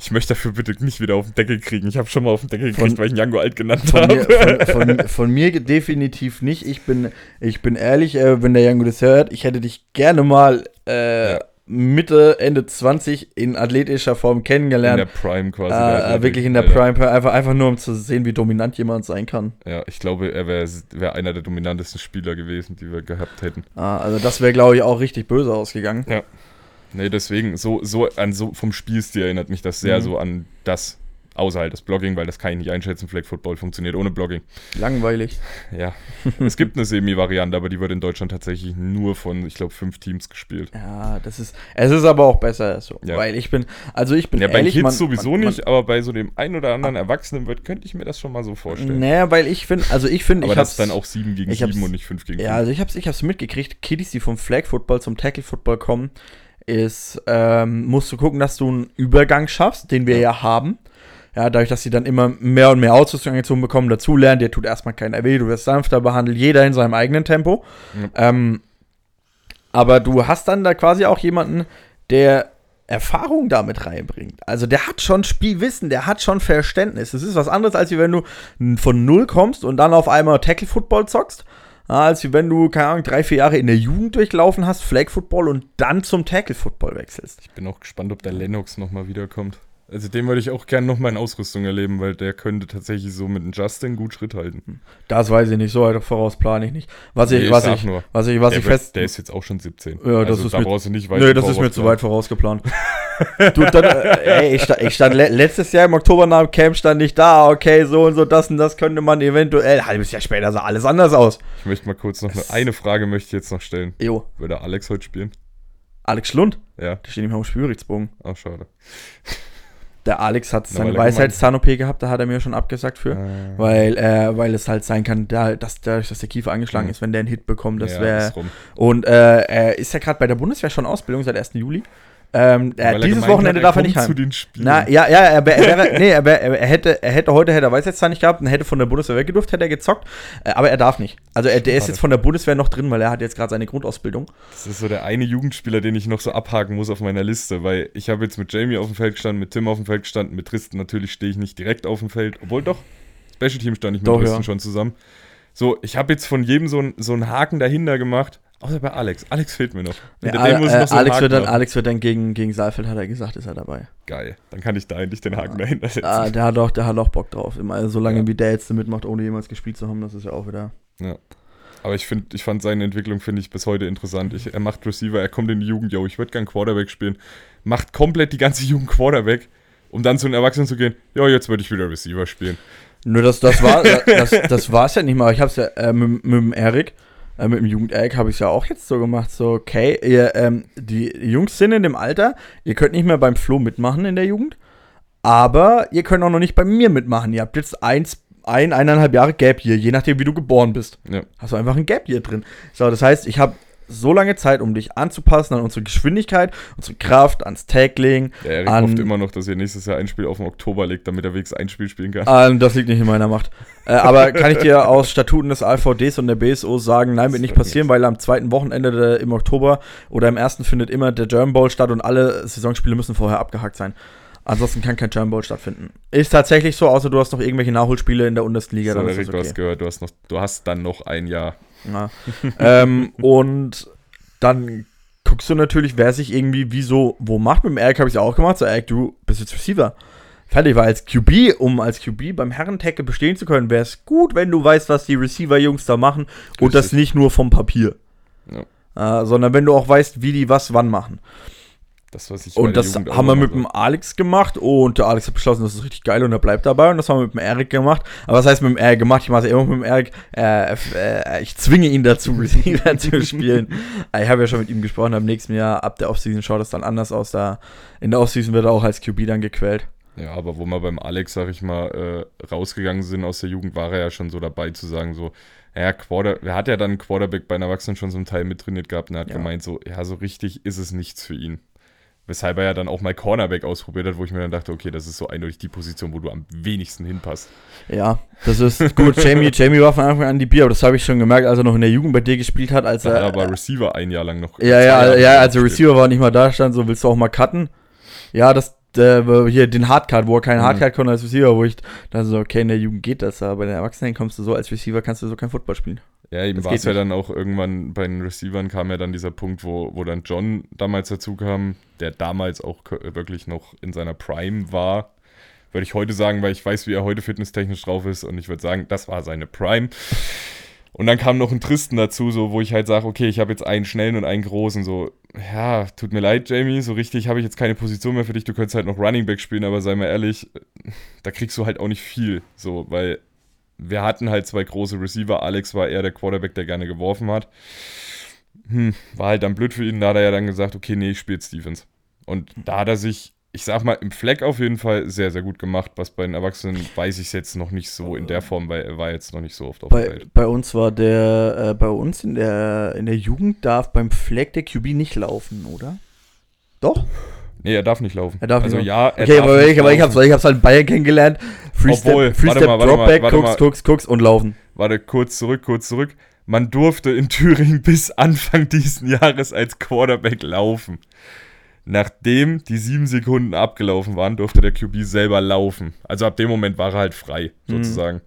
Ich möchte dafür bitte nicht wieder auf den Deckel kriegen. Ich habe schon mal auf den Deckel gekriegt, von, weil ich ihn Jango alt genannt habe. Von, von, von, mir definitiv nicht. Ich bin, ich bin ehrlich, äh, wenn der Jango das hört, ich hätte dich gerne mal äh, ja Mitte, Ende 20 in athletischer Form kennengelernt. In der Prime quasi. Äh, der wirklich in der Prime, einfach, einfach nur um zu sehen, wie dominant jemand sein kann. Ja, ich glaube, er wäre wär einer der dominantesten Spieler gewesen, die wir gehabt hätten. Ah, also das wäre, glaube ich, auch richtig böse ausgegangen. Ja. Nee, deswegen, so, so, an so vom Spielstil erinnert mich das sehr mhm. so an das, Außer halt das Blogging, weil das kann ich nicht einschätzen. Flag Football funktioniert ohne Blogging. Langweilig. (laughs) Ja. es gibt eine Semi-Variante, aber die wird in Deutschland tatsächlich nur von, ich glaube, fünf Teams gespielt. Ja, das ist. Es ist aber auch besser so. Ja. Weil ich bin. Also ich bin. Ja, bei ehrlich, Kids man, sowieso man, man, nicht, aber bei so dem einen oder anderen Erwachsenen wird, könnte ich mir das schon mal so vorstellen. Naja, weil ich finde, also ich finde. aber ich das ist dann auch sieben gegen sieben und nicht fünf gegen Ja, also ich hab's, ich hab's mitgekriegt, Kiddies, die vom Flag Football zum Tackle Football kommen, ist, ähm, musst du gucken, dass du einen Übergang schaffst, den wir ja, ja haben. Ja, dadurch, dass sie dann immer mehr und mehr Ausrüstung angezogen bekommen, dazulernen, dir tut erstmal keiner weh, du wirst sanfter behandelt, jeder in seinem eigenen Tempo. Mhm. Ähm, aber du hast dann da quasi auch jemanden, der Erfahrung damit reinbringt. Also der hat schon Spielwissen, der hat schon Verständnis. Das ist was anderes, als wenn du von null kommst und dann auf einmal Tackle Football zockst, als wenn du, keine Ahnung, drei, vier Jahre in der Jugend durchlaufen hast, Flag Football und dann zum Tackle Football wechselst. Ich bin auch gespannt, ob der Lennox nochmal wiederkommt. Also den würde ich auch gerne nochmal in Ausrüstung erleben, weil der könnte tatsächlich so mit einem Justin gut Schritt halten. Hm. Das weiß ich nicht, so weit voraus plane ich nicht. Was ich, nee, was ich, nur, was ich, was der ich fest. Der ist jetzt auch schon 17. Ja, das also, ist da mir, brauchst du nicht weit Nee, das ist mir zu weit vorausgeplant. (laughs) Du, dann, äh, ey, ich stand, ich stand le letztes Jahr im Oktober nach dem Camp stand ich da, okay, so und so, das und das könnte man eventuell. Halbes Jahr später sah alles anders aus. Ich möchte mal kurz noch eine, eine Frage möchte ich jetzt noch stellen. Jo, Würde Alex heute spielen? Alex Schlund, Ja, der steht nicht mehr am Spielberichtsbogen. auch schade. Der Alex hat seine Weisheitszahn-OP gehabt, da hat er mir schon abgesagt für. Äh, Weil, äh, weil es halt sein kann, da, dass dadurch, dass der Kiefer angeschlagen Mhm. ist, wenn der einen Hit bekommt, das ja, wäre. Und äh, er ist ja gerade bei der Bundeswehr schon Ausbildung seit 1. Juli. Ähm, er, er dieses gemeint Wochenende darf er nicht zu heim. den Spielen. Na, ja, ja, er, er, wäre, (laughs) nee, er, er, hätte, er hätte heute hätte er Weisheitszahn nicht gehabt und hätte von der Bundeswehr weggedurft, hätte er gezockt. Äh, aber er darf nicht. Also er, der ist jetzt von der Bundeswehr noch drin, weil er hat jetzt gerade seine Grundausbildung. Das ist so der eine Jugendspieler, den ich noch so abhaken muss auf meiner Liste, weil ich habe jetzt mit Jamie auf dem Feld gestanden, mit Tim auf dem Feld gestanden, mit Tristan natürlich stehe ich nicht direkt auf dem Feld, obwohl doch, Special Team stand ich mit Doch, Tristan ja. schon zusammen. So, ich habe jetzt von jedem so, ein, so einen Haken dahinter gemacht, außer bei Alex. Alex fehlt mir noch. Ja, äh, noch so Alex, wird dann. Alex wird dann gegen, gegen Saalfeld, hat er gesagt, ist er dabei. Geil, dann kann ich da endlich den Haken dahinter setzen. Ah, der hat auch, der hat auch Bock drauf. Immer, also, solange Ja. wie der jetzt mitmacht, ohne jemals gespielt zu haben, das ist ja auch wieder. Ja. Aber ich finde, ich fand seine Entwicklung, finde ich, bis heute interessant. Ich, er macht Receiver, er kommt in die Jugend, yo, ich würde gern Quarterback spielen, macht komplett die ganze Jugend Quarterback, um dann zu den Erwachsenen zu gehen, ja, jetzt würde ich wieder Receiver spielen. Nur das, das war (laughs) das, das war's ja nicht mal. Ich hab's ja äh, mit, mit dem Erik, äh, mit dem Jugend-Erik habe ich ja auch jetzt so gemacht. So, okay, ihr, ähm, die Jungs sind in dem Alter, ihr könnt nicht mehr beim Flo mitmachen in der Jugend, aber ihr könnt auch noch nicht bei mir mitmachen. Ihr habt jetzt eins, ein, eineinhalb Jahre Gap Year, je nachdem, wie du geboren bist. Ja. Hast du einfach ein Gap Year drin. So, das heißt, ich habe so lange Zeit, um dich anzupassen an unsere Geschwindigkeit, unsere Kraft, ans Tackling. Der Erik An- hofft immer noch, dass ihr nächstes Jahr ein Spiel auf den Oktober legt, damit er wenigstens ein Spiel spielen kann. Ähm, das liegt nicht in meiner Macht. Äh, aber kann ich dir aus Statuten des AVDs und der BSO sagen, nein, wird nicht passieren, weil am zweiten Wochenende der, im Oktober oder im ersten findet immer der German Bowl statt und alle Saisonspiele müssen vorher abgehakt sein. Ansonsten kann kein German Bowl stattfinden. Ist tatsächlich so, außer du hast noch irgendwelche Nachholspiele in der Bundesliga. so, Erik, ist du das hast okay. gehört, du hast, noch, du hast dann noch ein Jahr. Ja. ähm, und dann guckst du natürlich, wer sich irgendwie wieso wo macht. Mit dem Eric habe ich es auch gemacht. So, Eric, du bist jetzt Receiver. Fertig, weil als QB, um als QB beim Herren-Tackle bestehen zu können, wäre es gut, wenn du weißt, was die Receiver-Jungs da machen und das nicht nur vom Papier. Äh, sondern wenn du auch weißt, wie die was wann machen. Das, was ich Und das Jugend haben wir mit dem Alex gemacht und der Alex hat beschlossen, das ist richtig geil und er bleibt dabei und das haben wir mit dem Eric gemacht. Aber was heißt mit dem Eric gemacht? Ich mache es immer mit dem Eric. Äh, äh, ich zwinge ihn dazu, (laughs) Receiver zu spielen. Äh, Ich habe ja schon mit ihm gesprochen, am nächsten Jahr, ab der Offseason schaut es dann anders aus. Da in der Offseason wird er auch als QB dann gequält. Ja, aber wo wir beim Alex, sag ich mal, äh, rausgegangen sind aus der Jugend, war er ja schon so dabei zu sagen, so, ja, Quarter, er hat ja dann Quarterback bei den Erwachsenen schon einen Teil mittrainiert gehabt und er hat Ja. gemeint, so, ja, so richtig ist es nichts für ihn. Weshalb er ja dann auch mal Cornerback ausprobiert hat, wo ich mir dann dachte, okay, das ist so eindeutig die Position, wo du am wenigsten hinpasst. Ja, das ist gut. Jamie, Jamie war von Anfang an die Bier, aber das habe ich schon gemerkt, als er noch in der Jugend bei dir gespielt hat, als Da er aber Receiver ein Jahr lang noch. Ja, ja, Jahre ja, als der. Receiver war nicht mal da, stand so, willst du auch mal cutten? Ja, das, äh, hier den Hardcard, wo er keinen Mhm. Hardcard konnte als Receiver, wo ich dann so, okay, in der Jugend geht das, aber bei den Erwachsenen kommst du so, als Receiver kannst du so kein Football spielen. Ja, eben war es ja dann auch irgendwann bei den Receivern kam ja dann dieser Punkt, wo, wo dann John damals dazu kam, der damals auch wirklich noch in seiner Prime war. Würde ich heute sagen, weil ich weiß, wie er heute fitnesstechnisch drauf ist und ich würde sagen, das war seine Prime. Und dann kam noch ein Tristen dazu, so wo ich halt sage, okay, ich habe jetzt einen schnellen und einen großen, so, ja, tut mir leid, Jamie, so richtig habe ich jetzt keine Position mehr für dich, du könntest halt noch Running Back spielen, aber sei mal ehrlich, da kriegst du halt auch nicht viel, so, weil wir hatten halt zwei große Receiver. Alex war eher der Quarterback, der gerne geworfen hat. Hm, war halt dann blöd für ihn. Da hat er ja dann gesagt, okay, nee, ich spiele Defense. Und da hat er sich, ich sag mal, im Fleck auf jeden Fall sehr, sehr gut gemacht. Was bei den Erwachsenen weiß ich jetzt noch nicht so in der Form, weil er war jetzt noch nicht so oft auf Bei, Feld. bei uns war der, äh, bei uns in der, in der Jugend darf beim Flag der QB nicht laufen, oder? Doch? Nee, er darf nicht laufen. Er darf also nicht ja, er Okay, aber ich, aber ich laufen. hab's, ich hab's halt in Bayern kennengelernt. Freestep, Obwohl, Freestep warte mal, Dropback, warte guckst, guckst, guckst und laufen. Warte, kurz zurück, kurz zurück. Man durfte in Thüringen bis Anfang (laughs) diesen Jahres als Quarterback laufen. Nachdem die sieben Sekunden abgelaufen waren, durfte der QB selber laufen. Also ab dem Moment war er halt frei, Mhm. sozusagen.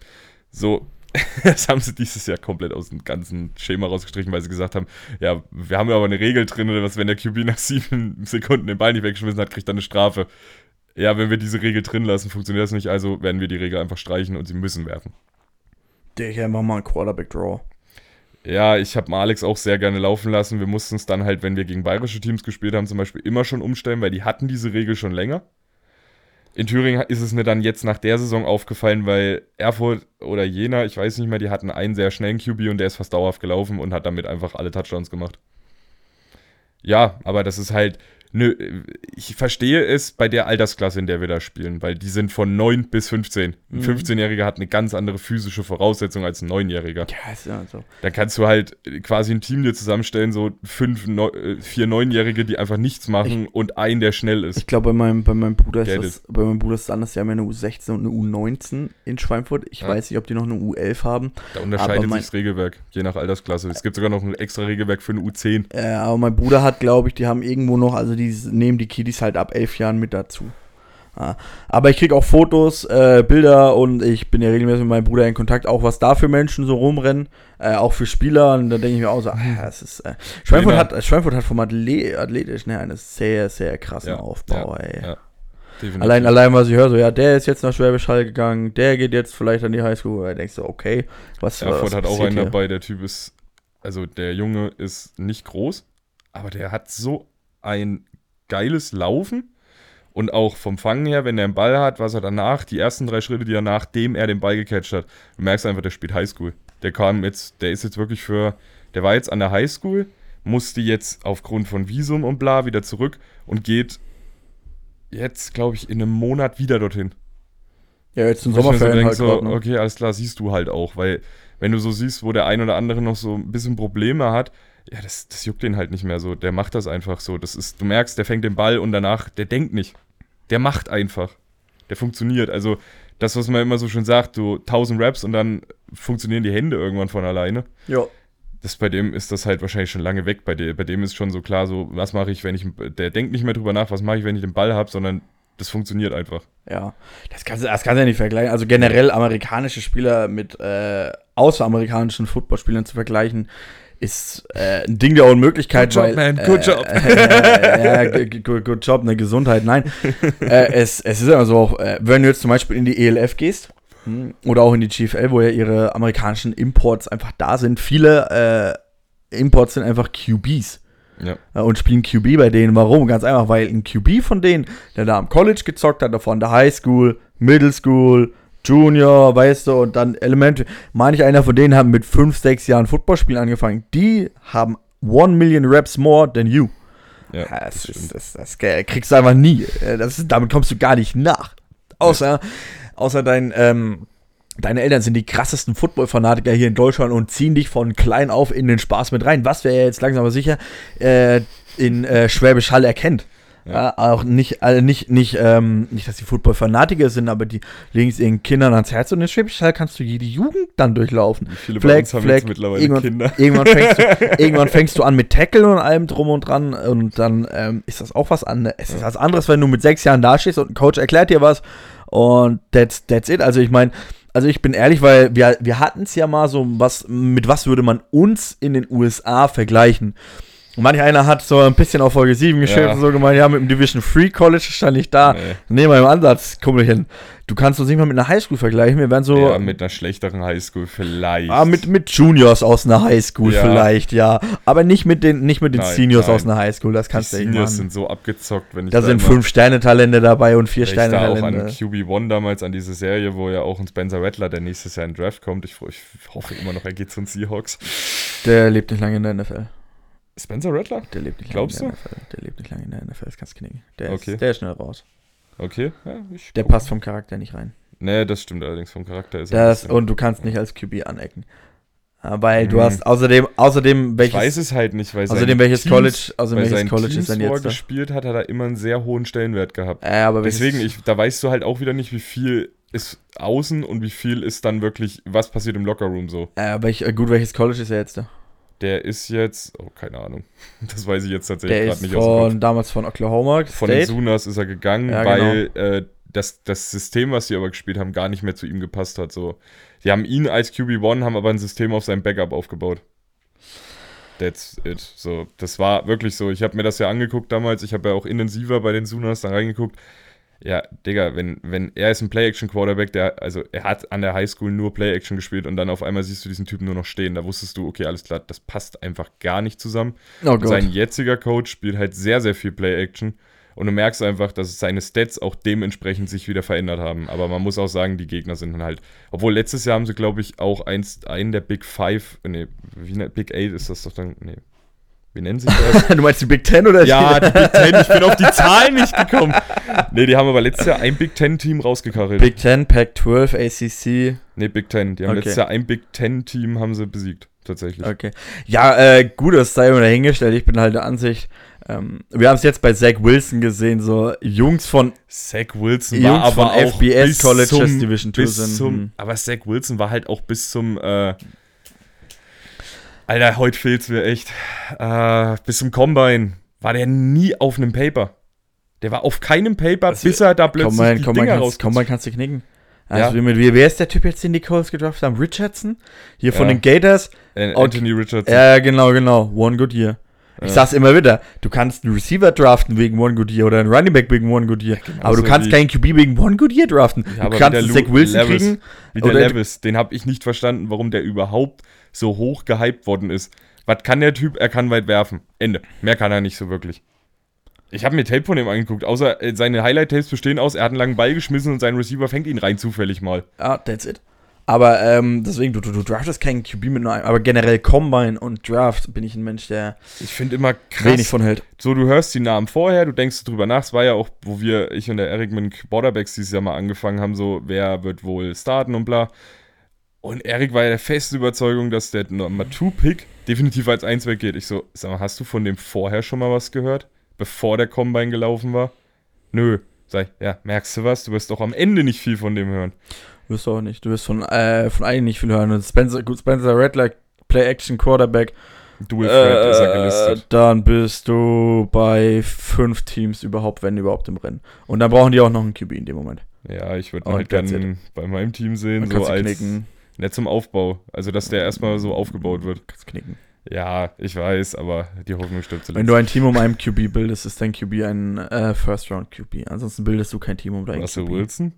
So, (laughs) das haben sie dieses Jahr komplett aus dem ganzen Schema rausgestrichen, weil sie gesagt haben, ja, wir haben ja aber eine Regel drin, dass wenn der QB nach sieben (laughs) Sekunden den Ball nicht weggeschmissen hat, kriegt er eine Strafe. Ja, wenn wir diese Regel drin lassen, funktioniert das nicht, also werden wir die Regel einfach streichen und sie müssen werfen. Ich einfach mal einen Quarterback-Draw. Ja, ich habe Alex auch sehr gerne laufen lassen. Wir mussten es dann halt, wenn wir gegen bayerische Teams gespielt haben, zum Beispiel immer schon umstellen, weil die hatten diese Regel schon länger. In Thüringen ist es mir dann jetzt nach der Saison aufgefallen, weil Erfurt oder Jena, ich weiß nicht mehr, die hatten einen sehr schnellen QB und der ist fast dauerhaft gelaufen und hat damit einfach alle Touchdowns gemacht. Ja, aber das ist halt, Nö, ich verstehe es bei der Altersklasse, in der wir da spielen, weil die sind von 9 bis 15. Ein mhm. 15-Jähriger hat eine ganz andere physische Voraussetzung als ein 9-Jähriger. Ja, ist ja so. Dann kannst du halt quasi ein Team dir zusammenstellen, so fünf, neun, äh, vier 9-Jährige, die einfach nichts machen ich, und ein, der schnell ist. Ich glaube, bei meinem, bei meinem Bruder ist das, bei meinem Bruder ist es anders. Die haben ja eine U16 und eine U19 in Schweinfurt. Ich ja. weiß nicht, ob die noch eine U11 haben. Da unterscheidet sich das Regelwerk, je nach Altersklasse. Es gibt sogar noch ein extra Regelwerk für eine U10. Ja, äh, aber mein Bruder hat, glaube ich, die haben irgendwo noch, also die nehmen die Kiddies halt ab elf Jahren mit dazu. Ja. Aber ich kriege auch Fotos, äh, Bilder und ich bin ja regelmäßig mit meinem Bruder in Kontakt, auch was da für Menschen so rumrennen, äh, auch für Spieler. Und da denke ich mir auch so, ah, das ist. Äh, Schweinfurt, hat, Schweinfurt hat vom Athlet athletisch ne, einen sehr, sehr krassen ja, Aufbau, ja, ey. Allein, allein, was ich höre, so, ja, der ist jetzt nach Schwäbisch Hall gegangen, der geht jetzt vielleicht an die Highschool. Da denkst du, okay, was Erfurt hat auch einen hier? dabei, der Typ ist, also der Junge ist nicht groß, aber der hat so ein geiles Laufen. Und auch vom Fangen her, wenn er einen Ball hat, was er danach, die ersten drei Schritte, die er nachdem er den Ball gecatcht hat, du merkst einfach, der spielt Highschool. Der kam jetzt, der ist jetzt wirklich für, der war jetzt an der Highschool, musste jetzt aufgrund von Visum und bla wieder zurück und geht jetzt, glaube ich, in einem Monat wieder dorthin. Ja, jetzt zum Sommerferien so halt so, ne? Okay, alles klar, siehst du halt auch, weil wenn du so siehst, wo der ein oder andere noch so ein bisschen Probleme hat, ja, das, das juckt den halt nicht mehr so. Der macht das einfach so. Das ist, du merkst, der fängt den Ball und danach, der denkt nicht. Der macht einfach. Der funktioniert. Also, das, was man immer so schön sagt, du 1000 Raps und dann funktionieren die Hände irgendwann von alleine. Ja. Das bei dem ist das halt wahrscheinlich schon lange weg. Bei, dem, bei dem ist schon so klar, so, was mache ich, wenn ich, der denkt nicht mehr drüber nach, was mache ich, wenn ich den Ball habe, sondern das funktioniert einfach. Ja, das kannst, das kannst du ja nicht vergleichen. Also generell amerikanische Spieler mit äh, außeramerikanischen Footballspielern zu vergleichen, ist äh, ein Ding der Unmöglichkeit. Good weil, job, man, good äh, job. Äh, ja, good, good, job, eine Gesundheit, nein. (laughs) äh, es, es ist immer so, äh, wenn du jetzt zum Beispiel in die ELF gehst hm, oder auch in die GFL, wo ja ihre amerikanischen Imports einfach da sind, viele äh, Imports sind einfach QBs. Ja. Äh, und spielen QB bei denen. Warum? Ganz einfach, weil ein QB von denen, der da am College gezockt hat, davon der High School, Middle School, Junior, weißt du, und dann Elemente. Manch einer von denen haben mit 5, 6 Jahren Footballspielen angefangen. Die haben 1 Million Reps more than you. Ja, das, das, ist, das, das, kriegst du einfach nie. Äh, das ist, damit kommst du gar nicht nach. Außer, ja. außer dein, ähm, deine Eltern sind die krassesten Football-Fanatiker hier in Deutschland und ziehen dich von klein auf in den Spaß mit rein. Was wir jetzt langsam aber sicher äh, in äh, Schwäbisch Hall erkennt. Ja. auch nicht, also nicht, nicht, ähm, nicht, dass die Football-Fanatiker sind, aber die legen es ihren Kindern ans Herz und in Schwäbisch Hall kannst du jede Jugend dann durchlaufen. Wie viele Flag, haben Flag, mittlerweile irgendwann, Kinder. (laughs) Irgendwann fängst, du, (laughs) irgendwann fängst du an mit Tackle und allem drum und dran und dann ähm, ist das auch was anderes. Es ist was anderes, wenn du mit sechs Jahren dastehst und ein Coach erklärt dir was und that's, that's it. Also ich meine, also ich bin ehrlich, weil wir, wir hatten es ja mal so, was, mit was würde man uns in den USA vergleichen? Und manch einer hat so ein bisschen auf Folge 7 geschrieben ja. und so gemeint, ja, mit dem Division 3 College stand ich da. Nee, nee mal im Ansatz, hin. Du kannst uns nicht mal mit einer Highschool vergleichen. Wir werden so. Ja, mit einer schlechteren Highschool vielleicht. Ah, mit, mit Juniors aus einer Highschool ja. vielleicht, ja. Aber nicht mit den, nicht mit den nein, Seniors nein. aus einer Highschool, das kannst du nicht Seniors sind so abgezockt, wenn ich Da sind fünf Sterne-Talente dabei und vier Sterne-Talente. Ich da auch an QB1 damals, an diese Serie, wo ja auch ein Spencer Rattler, der nächstes Jahr in Draft kommt. Ich, ich hoffe immer noch, er geht zu den Seahawks. Der lebt nicht lange in der NFL. Spencer Rattler? Der lebt nicht Glaubst lange in der du? NFL. Der lebt nicht lange in der NFL, das kannst du knicken. Der, okay. ist, der ist schnell raus. Okay, ja, Der passt vom Charakter nicht rein. Nee, das stimmt allerdings, vom Charakter ist das, Und du kannst nicht als QB anecken. Weil mhm. du hast außerdem, außerdem welches. Ich weiß es halt nicht, weil Außerdem welches Teams, College, also welches College Teams, ist denn jetzt? Wo er gespielt hat, hat er immer einen sehr hohen Stellenwert gehabt. Äh, aber Deswegen, ich, da weißt du halt auch wieder nicht, wie viel ist außen und wie viel ist dann wirklich, was passiert im Lockerroom so. Äh, aber ich, gut, welches College ist er jetzt da? Der ist jetzt, oh, keine Ahnung. (laughs) Das weiß ich jetzt tatsächlich gerade nicht von, aus dem Damals von Oklahoma State. Von den Sooners ist er gegangen, ja, weil genau. äh, das, das System, was sie aber gespielt haben, gar nicht mehr zu ihm gepasst hat. So. Die haben ihn als QB1, haben aber ein System auf seinem Backup aufgebaut. That's it. So, das war wirklich so. Ich habe mir das ja angeguckt damals. Ich habe ja auch intensiver bei den Sooners da reingeguckt. Ja, Digga, wenn, wenn er ist ein Play-Action-Quarterback, der, also er hat an der Highschool nur Play-Action gespielt und dann auf einmal siehst du diesen Typen nur noch stehen. Da wusstest du, okay, alles klar, das passt einfach gar nicht zusammen. Oh sein jetziger Coach spielt halt sehr, sehr viel Play-Action. Und du merkst einfach, dass seine Stats auch dementsprechend sich wieder verändert haben. Aber man muss auch sagen, die Gegner sind dann halt. Obwohl letztes Jahr haben sie, glaube ich, auch eins, einen der Big Five, nee, wie ne, Big Eight ist das doch dann, nee. Wie nennen sich das? (laughs) du meinst die Big Ten oder ja, die Big Ten, ich bin auf die (laughs) Zahlen nicht gekommen. Nee, die haben aber letztes Jahr ein Big Ten-Team rausgekachelt. Big Ten, Pac-12, ACC. nee, Big Ten. Die haben Okay. letztes Jahr ein Big Ten-Team haben sie besiegt, tatsächlich. Okay. Ja, äh, gut, das sei immer dahingestellt. Ich bin halt der Ansicht, ähm, wir haben es jetzt bei Zach Wilson gesehen, so Jungs von Zach Wilson Jungs war aber von auch FBS bis Colleges zum, Division Two bis sind, zum, hm. aber Zach Wilson war halt auch bis zum äh, Alter, heute fehlt's mir echt. Äh, bis zum Combine war der nie auf einem Paper. Der war auf keinem Paper, Das- bis er da plötzlich Komm die komm Dinger kannst, raus. komm mal, kannst du knicken. Ja. Also, wie, wie, wer ist der Typ jetzt, den die Colts gedraftet haben? Richardson? Hier von Ja. den Gators? Anthony Richardson. Ja, genau, genau. One Good Year. Ich Ja. sag's immer wieder, du kannst einen Receiver draften wegen One Good Year oder einen Running Back wegen One Good Year, aber du kannst keinen QB wegen One Good Year draften. Ja, du kannst einen Zach Wilson Levis, kriegen. Wie der Levis, den habe ich nicht verstanden, warum der überhaupt so hoch gehypt worden ist. Was kann der Typ? Er kann weit werfen. Ende. Mehr kann er nicht so wirklich. Ich habe mir Tape von ihm angeguckt, außer äh, seine Highlight-Tapes bestehen aus, er hat einen langen Ball geschmissen und sein Receiver fängt ihn rein zufällig mal. Ja, that's it. Aber ähm, deswegen, du, du, du draftest keinen QB mit nur einem, aber generell Combine und Draft bin ich ein Mensch, der Ich finde immer krass. wenig von hält. So, du hörst die Namen vorher, du denkst drüber nach. Es war ja auch, wo wir, ich und der Eric mit Borderbacks dieses Jahr mal angefangen haben, so, wer wird wohl starten und bla. Und Eric war ja der festen Überzeugung, dass der Nummer 2-Pick definitiv als 1 weggeht. Ich so, sag mal, hast du von dem vorher schon mal was gehört? Bevor der Combine gelaufen war? Nö. Sag ich, ja, merkst du was? Du wirst doch am Ende nicht viel von dem hören. Wirst du auch nicht. Du wirst von, äh, von einem nicht viel hören. Und Spencer, gut, Spencer Rattler, Play-Action Quarterback. Dual Threat ist er Äh, gelistet. dann bist du bei fünf Teams überhaupt, wenn überhaupt im Rennen. Und dann brauchen die auch noch einen QB in dem Moment. Ja, ich würde halt gerne bei meinem Team sehen, so als knicken. Nett zum Aufbau. Also, dass der erstmal so aufgebaut wird. Kannst knicken. Ja, ich weiß, aber die Hoffnung stirbt zuletzt. Wenn du ein Team um einen QB bildest, ist dein QB ein äh, First-Round-QB. Ansonsten bildest du kein Team um deinen Russell QB. Wilson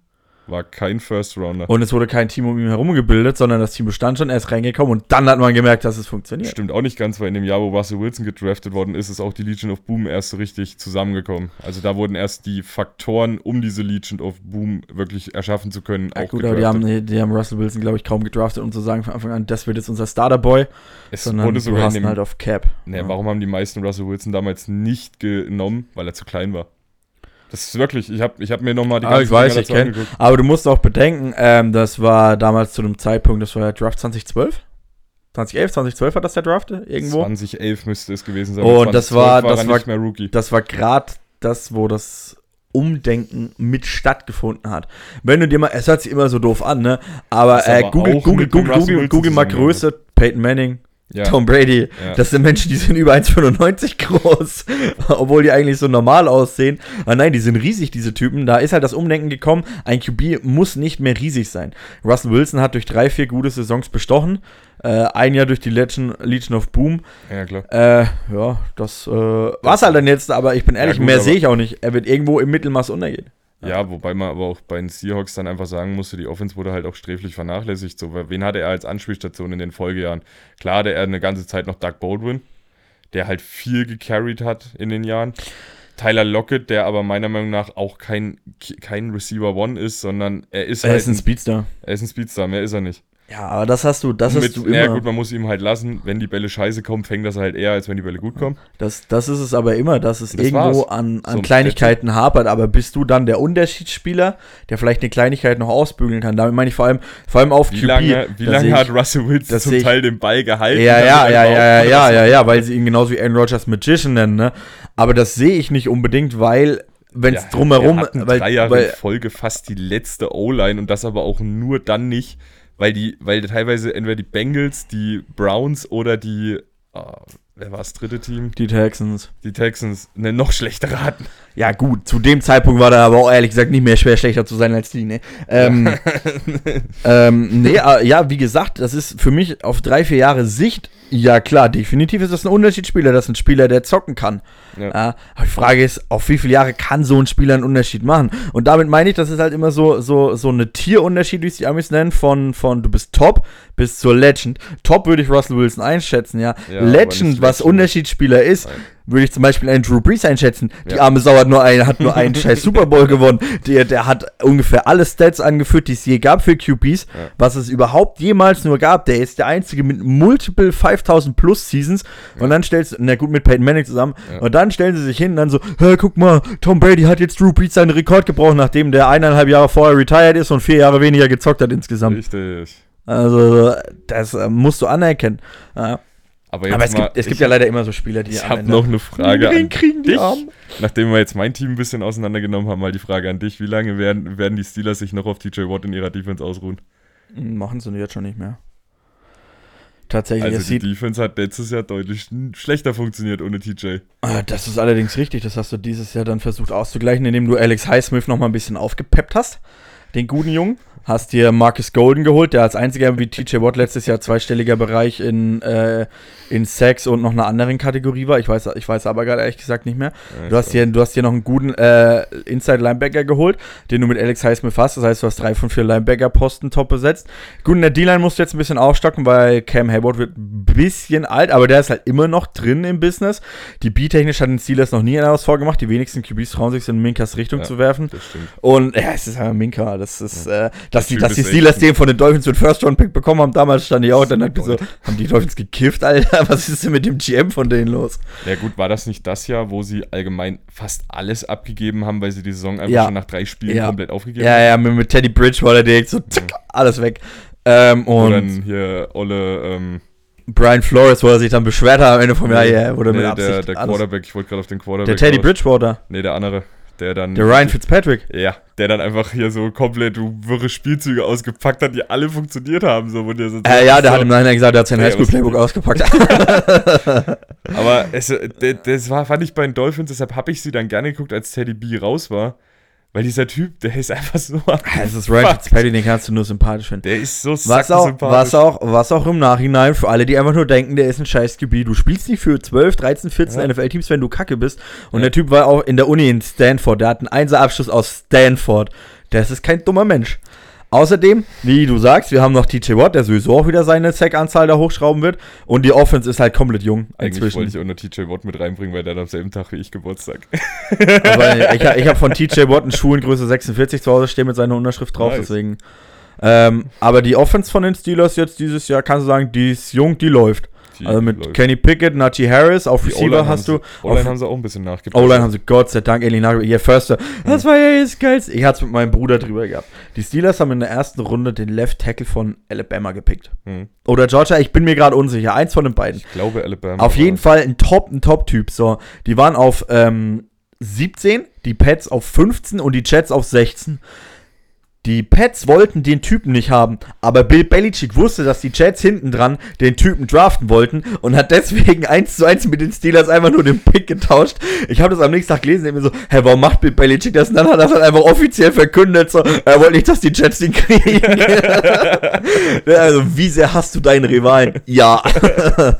war kein First Rounder. Und es wurde kein Team um ihn herum gebildet, sondern das Team bestand schon, er ist reingekommen und dann hat man gemerkt, dass es funktioniert. Stimmt auch nicht ganz, weil in dem Jahr, wo Russell Wilson gedraftet worden ist, ist auch die Legion of Boom erst so richtig zusammengekommen. Also da wurden erst die Faktoren, um diese Legion of Boom wirklich erschaffen zu können, Ja, auch gut, aber die haben, die haben Russell Wilson, glaube ich, kaum gedraftet, um zu sagen von Anfang an, das wird jetzt unser Starterboy, es sondern wurde ihn dem, halt auf Cap. ne, Ja. Warum haben die meisten Russell Wilson damals nicht genommen? Weil er zu klein war. Das ist wirklich, ich habe ich hab mir nochmal die Ah, ich weiß, Dinger ich dazu kenn- angeguckt. Aber du musst auch bedenken, ähm, das war damals zu einem Zeitpunkt, das war der Draft 2012? 2011, 2012 war das der Draft irgendwo? 2011 müsste es gewesen sein. Und das war- 2012 das war- nicht mehr Rookie. Das war gerade das, wo das Umdenken mit stattgefunden hat. Wenn du dir mal, es hört sich immer so doof an, ne? Aber äh, aber Google, Google, Google, Google, Google mal zusammenhängt. Größe, Peyton Manning, Ja, Tom Brady. ja. Das sind Menschen, die sind über 1,95 groß, (laughs) obwohl die eigentlich so normal aussehen. Aber nein, die sind riesig, diese Typen. Da ist halt das Umdenken gekommen. Ein QB muss nicht mehr riesig sein. Russell Wilson hat durch drei, vier gute Saisons bestochen. Äh, ein Jahr durch die Legion, Legion of Boom. ja, klar. Äh, ja, das äh, war's halt dann jetzt, aber ich bin ehrlich, gut, mehr sehe ich auch nicht. Er wird irgendwo im Mittelmaß untergehen. Ja, wobei man aber auch bei den Seahawks dann einfach sagen musste, die Offense wurde halt auch sträflich vernachlässigt. So, wen hatte er als Anspielstation in den Folgejahren? Klar hatte er eine ganze Zeit noch Doug Baldwin, der halt viel gecarried hat in den Jahren. Tyler Lockett, der aber meiner Meinung nach auch kein, kein Receiver One ist, sondern er ist Er halt ist ein Speedster. er ist ein Speedstar, mehr ist er nicht. Ja, aber das hast du, das hast du ja immer. gut, man muss ihm halt lassen, wenn die Bälle scheiße kommen, fängt das halt eher, als wenn die Bälle gut kommen. Das, das ist es aber immer, dass es Das irgendwo war's. an, an So, Kleinigkeiten hapert. Aber bist du dann der Unterschiedsspieler, der vielleicht eine Kleinigkeit noch ausbügeln kann? Damit meine ich vor allem, vor allem auf Wie QB. lange, wie lange sehe hat ich- Russell Wilson zum ich- Teil den Ball gehalten? Ja, ja, ja, ja, ja, ja, ja, weil sie ihn genauso wie Aaron Rodgers Magician nennen, ne? Aber das sehe ich nicht unbedingt, weil, wenn es Ja, drumherum, weil, drei Jahre weil in Folge fast die letzte O-Line und das aber auch nur dann nicht, weil die, weil teilweise entweder die Bengals, die Browns oder die, ah, wer war das dritte Team? die Texans. Die Texans eine noch schlechtere hatten. Ja, gut, zu dem Zeitpunkt war da aber auch ehrlich gesagt nicht mehr schwer schlechter zu sein als die, ne? Ähm, (laughs) ähm, nee, äh, ja, wie gesagt, das ist für mich auf drei, vier Jahre Sicht, ja klar, definitiv ist das ein Unterschiedsspieler, das ist ein Spieler, der zocken kann. Ja. Ja, aber die Frage ist, auf wie viele Jahre kann so ein Spieler einen Unterschied machen? Und damit meine ich, das ist halt immer so, so, so eine Tierunterschied, wie es die Amis nennen, von, von du bist Top bis zur Legend. Top würde ich Russell Wilson einschätzen, ja. Ja, Legend, was. Unterschiedsspieler ist, Nein. Würde ich zum Beispiel einen Drew Brees einschätzen. Die Ja. arme Sau hat nur, ein, hat nur einen (laughs) scheiß Super Bowl gewonnen. Der, der hat ungefähr alle Stats angeführt, die es je gab für QBs, Ja. was es überhaupt jemals nur gab. Der ist der einzige mit multiple 5000 plus Seasons. Und dann stellst du, na gut, mit Peyton Manning zusammen. Ja. Und dann stellen sie sich hin und dann so, Hä, guck mal, Tom Brady hat jetzt Drew Brees seinen Rekord gebrochen, nachdem der eineinhalb Jahre vorher retired ist und vier Jahre weniger gezockt hat insgesamt. Richtig. Also, das äh, musst du anerkennen. Ja. Aber jetzt Aber es mal, gibt, es gibt ich, ja leider immer so Spieler, die Ich habe noch eine Frage an kriegen, dich. Armen. Nachdem wir jetzt mein Team ein bisschen auseinandergenommen haben, mal die Frage an dich. Wie lange werden, werden die Steelers sich noch auf TJ Watt in ihrer Defense ausruhen? Machen sie jetzt schon nicht mehr. Tatsächlich, Also die Defense hat letztes Jahr deutlich schlechter funktioniert ohne TJ. Ah, das ist allerdings richtig. Das hast du dieses Jahr dann versucht auszugleichen, indem du Alex Highsmith noch mal ein bisschen aufgepeppt hast. Den guten Jungen. Hast dir Marcus Golden geholt, der als einziger wie TJ Watt letztes Jahr zweistelliger Bereich in, äh, in Sex und noch einer anderen Kategorie war. Ich weiß, ich weiß aber gerade ehrlich gesagt nicht mehr. Du hast dir, du hast dir noch einen guten äh, Inside Linebacker geholt, den du mit Alex Highsmith hast. Das heißt, du hast drei von vier Linebacker-Posten top besetzt. Gut, in der D-Line musst du jetzt ein bisschen aufstocken, weil Cam Hayward wird ein bisschen alt, aber der ist halt immer noch drin im Business. Die B-technisch hat den Steelers noch nie etwas vorgemacht. Die wenigsten QBs trauen sich in Minkas Richtung Ja. zu werfen. Das stimmt. Und ja, es ist einfach Minka. Das ist, äh, dass, die, dass die Steelers den von den Dolphins mit First Round Pick bekommen haben, damals stand ich auch, dann hab ich so, haben die Dolphins gekifft, Alter? (laughs) Was ist denn mit dem GM von denen los? Ja gut, war das nicht das Jahr, wo sie allgemein fast alles abgegeben haben, weil sie die Saison einfach Ja. schon nach drei Spielen Ja. komplett aufgegeben Ja, haben? ja, mit, mit Teddy Bridgewater direkt so, zack, alles weg. Ähm, Wo und dann hier Olle, ähm, Brian Flores, wo er sich dann beschwert hat am Ende vom Jahr, ja, wurde mit nee, Absicht der, der Quarterback, ich wollte gerade auf den Quarterback Der Teddy raus. Bridgewater, Nee, der andere, der dann der Ryan Fitzpatrick. Ja, der dann einfach hier so komplett wirre Spielzüge ausgepackt hat, die alle funktioniert haben. So, wo der so Äh, ja, der so, hat im Nachhinein gesagt, er hat sein Highschool-Playbook ausgepackt. (laughs) Aber es, das war, fand ich bei den Dolphins, deshalb habe ich sie dann gerne geguckt, als Teddy B raus war. Weil dieser Typ, der ist einfach so. (laughs) Es ist Fuck. Fitzpatrick, den kannst du nur sympathisch finden. Der ist so Was auch, was, auch, was auch im Nachhinein für alle, die einfach nur denken, der ist ein scheiß QB. Du spielst nicht für 12, 13, 14 Ja. NFL-Teams, wenn du kacke bist. Und Ja. der Typ war auch in der Uni in Stanford. Der hat einen Einser-Abschluss aus Stanford. Das ist kein dummer Mensch. Außerdem, wie du sagst, wir haben noch TJ Watt, der sowieso auch wieder seine Sack-Anzahl da hochschrauben wird. Und die Offense ist halt komplett jung Eigentlich inzwischen. wollte ich auch noch TJ Watt mit reinbringen, weil der hat am selben Tag wie ich Geburtstag. Aber ich, ich habe von TJ Watt einen Schuh in Größe 46 zu Hause stehen mit seiner Unterschrift drauf, Nice. deswegen. Ähm, aber die Offense von den Steelers jetzt dieses Jahr, kannst du sagen, die ist jung, die läuft. Die also mit läuft. Kenny Pickett, Najee Harris, auf Receiver hast du. O-Line haben sie auch ein bisschen nachgebessert. O-Line haben sie Gott sei Dank endlich nach. Hier, Förster. Das war ja das Geilste. Ich hatte es mit meinem Bruder drüber gehabt. Die Steelers haben in der ersten Runde den Left Tackle von Alabama gepickt. Hm. Oder Georgia, ich bin mir gerade unsicher. Eins von den beiden. Ich glaube Alabama. Auf jeden. Fall ein Top, ein Top-Typ. So, die waren auf ähm, 17, die Pets auf 15 und die Jets auf 16. Die Pets wollten den Typen nicht haben, aber Bill Belichick wusste, dass die Jets hinten dran den Typen draften wollten und hat deswegen 1 zu 1 mit den Steelers einfach nur den Pick getauscht. Ich habe das am nächsten Tag gelesen und mir so, hä, warum macht Bill Belichick das? Und dann hat er das halt einfach offiziell verkündet, so, er wollte nicht, dass die Jets den kriegen. (laughs) also, wie sehr hast du deinen Rivalen? Ja. (laughs)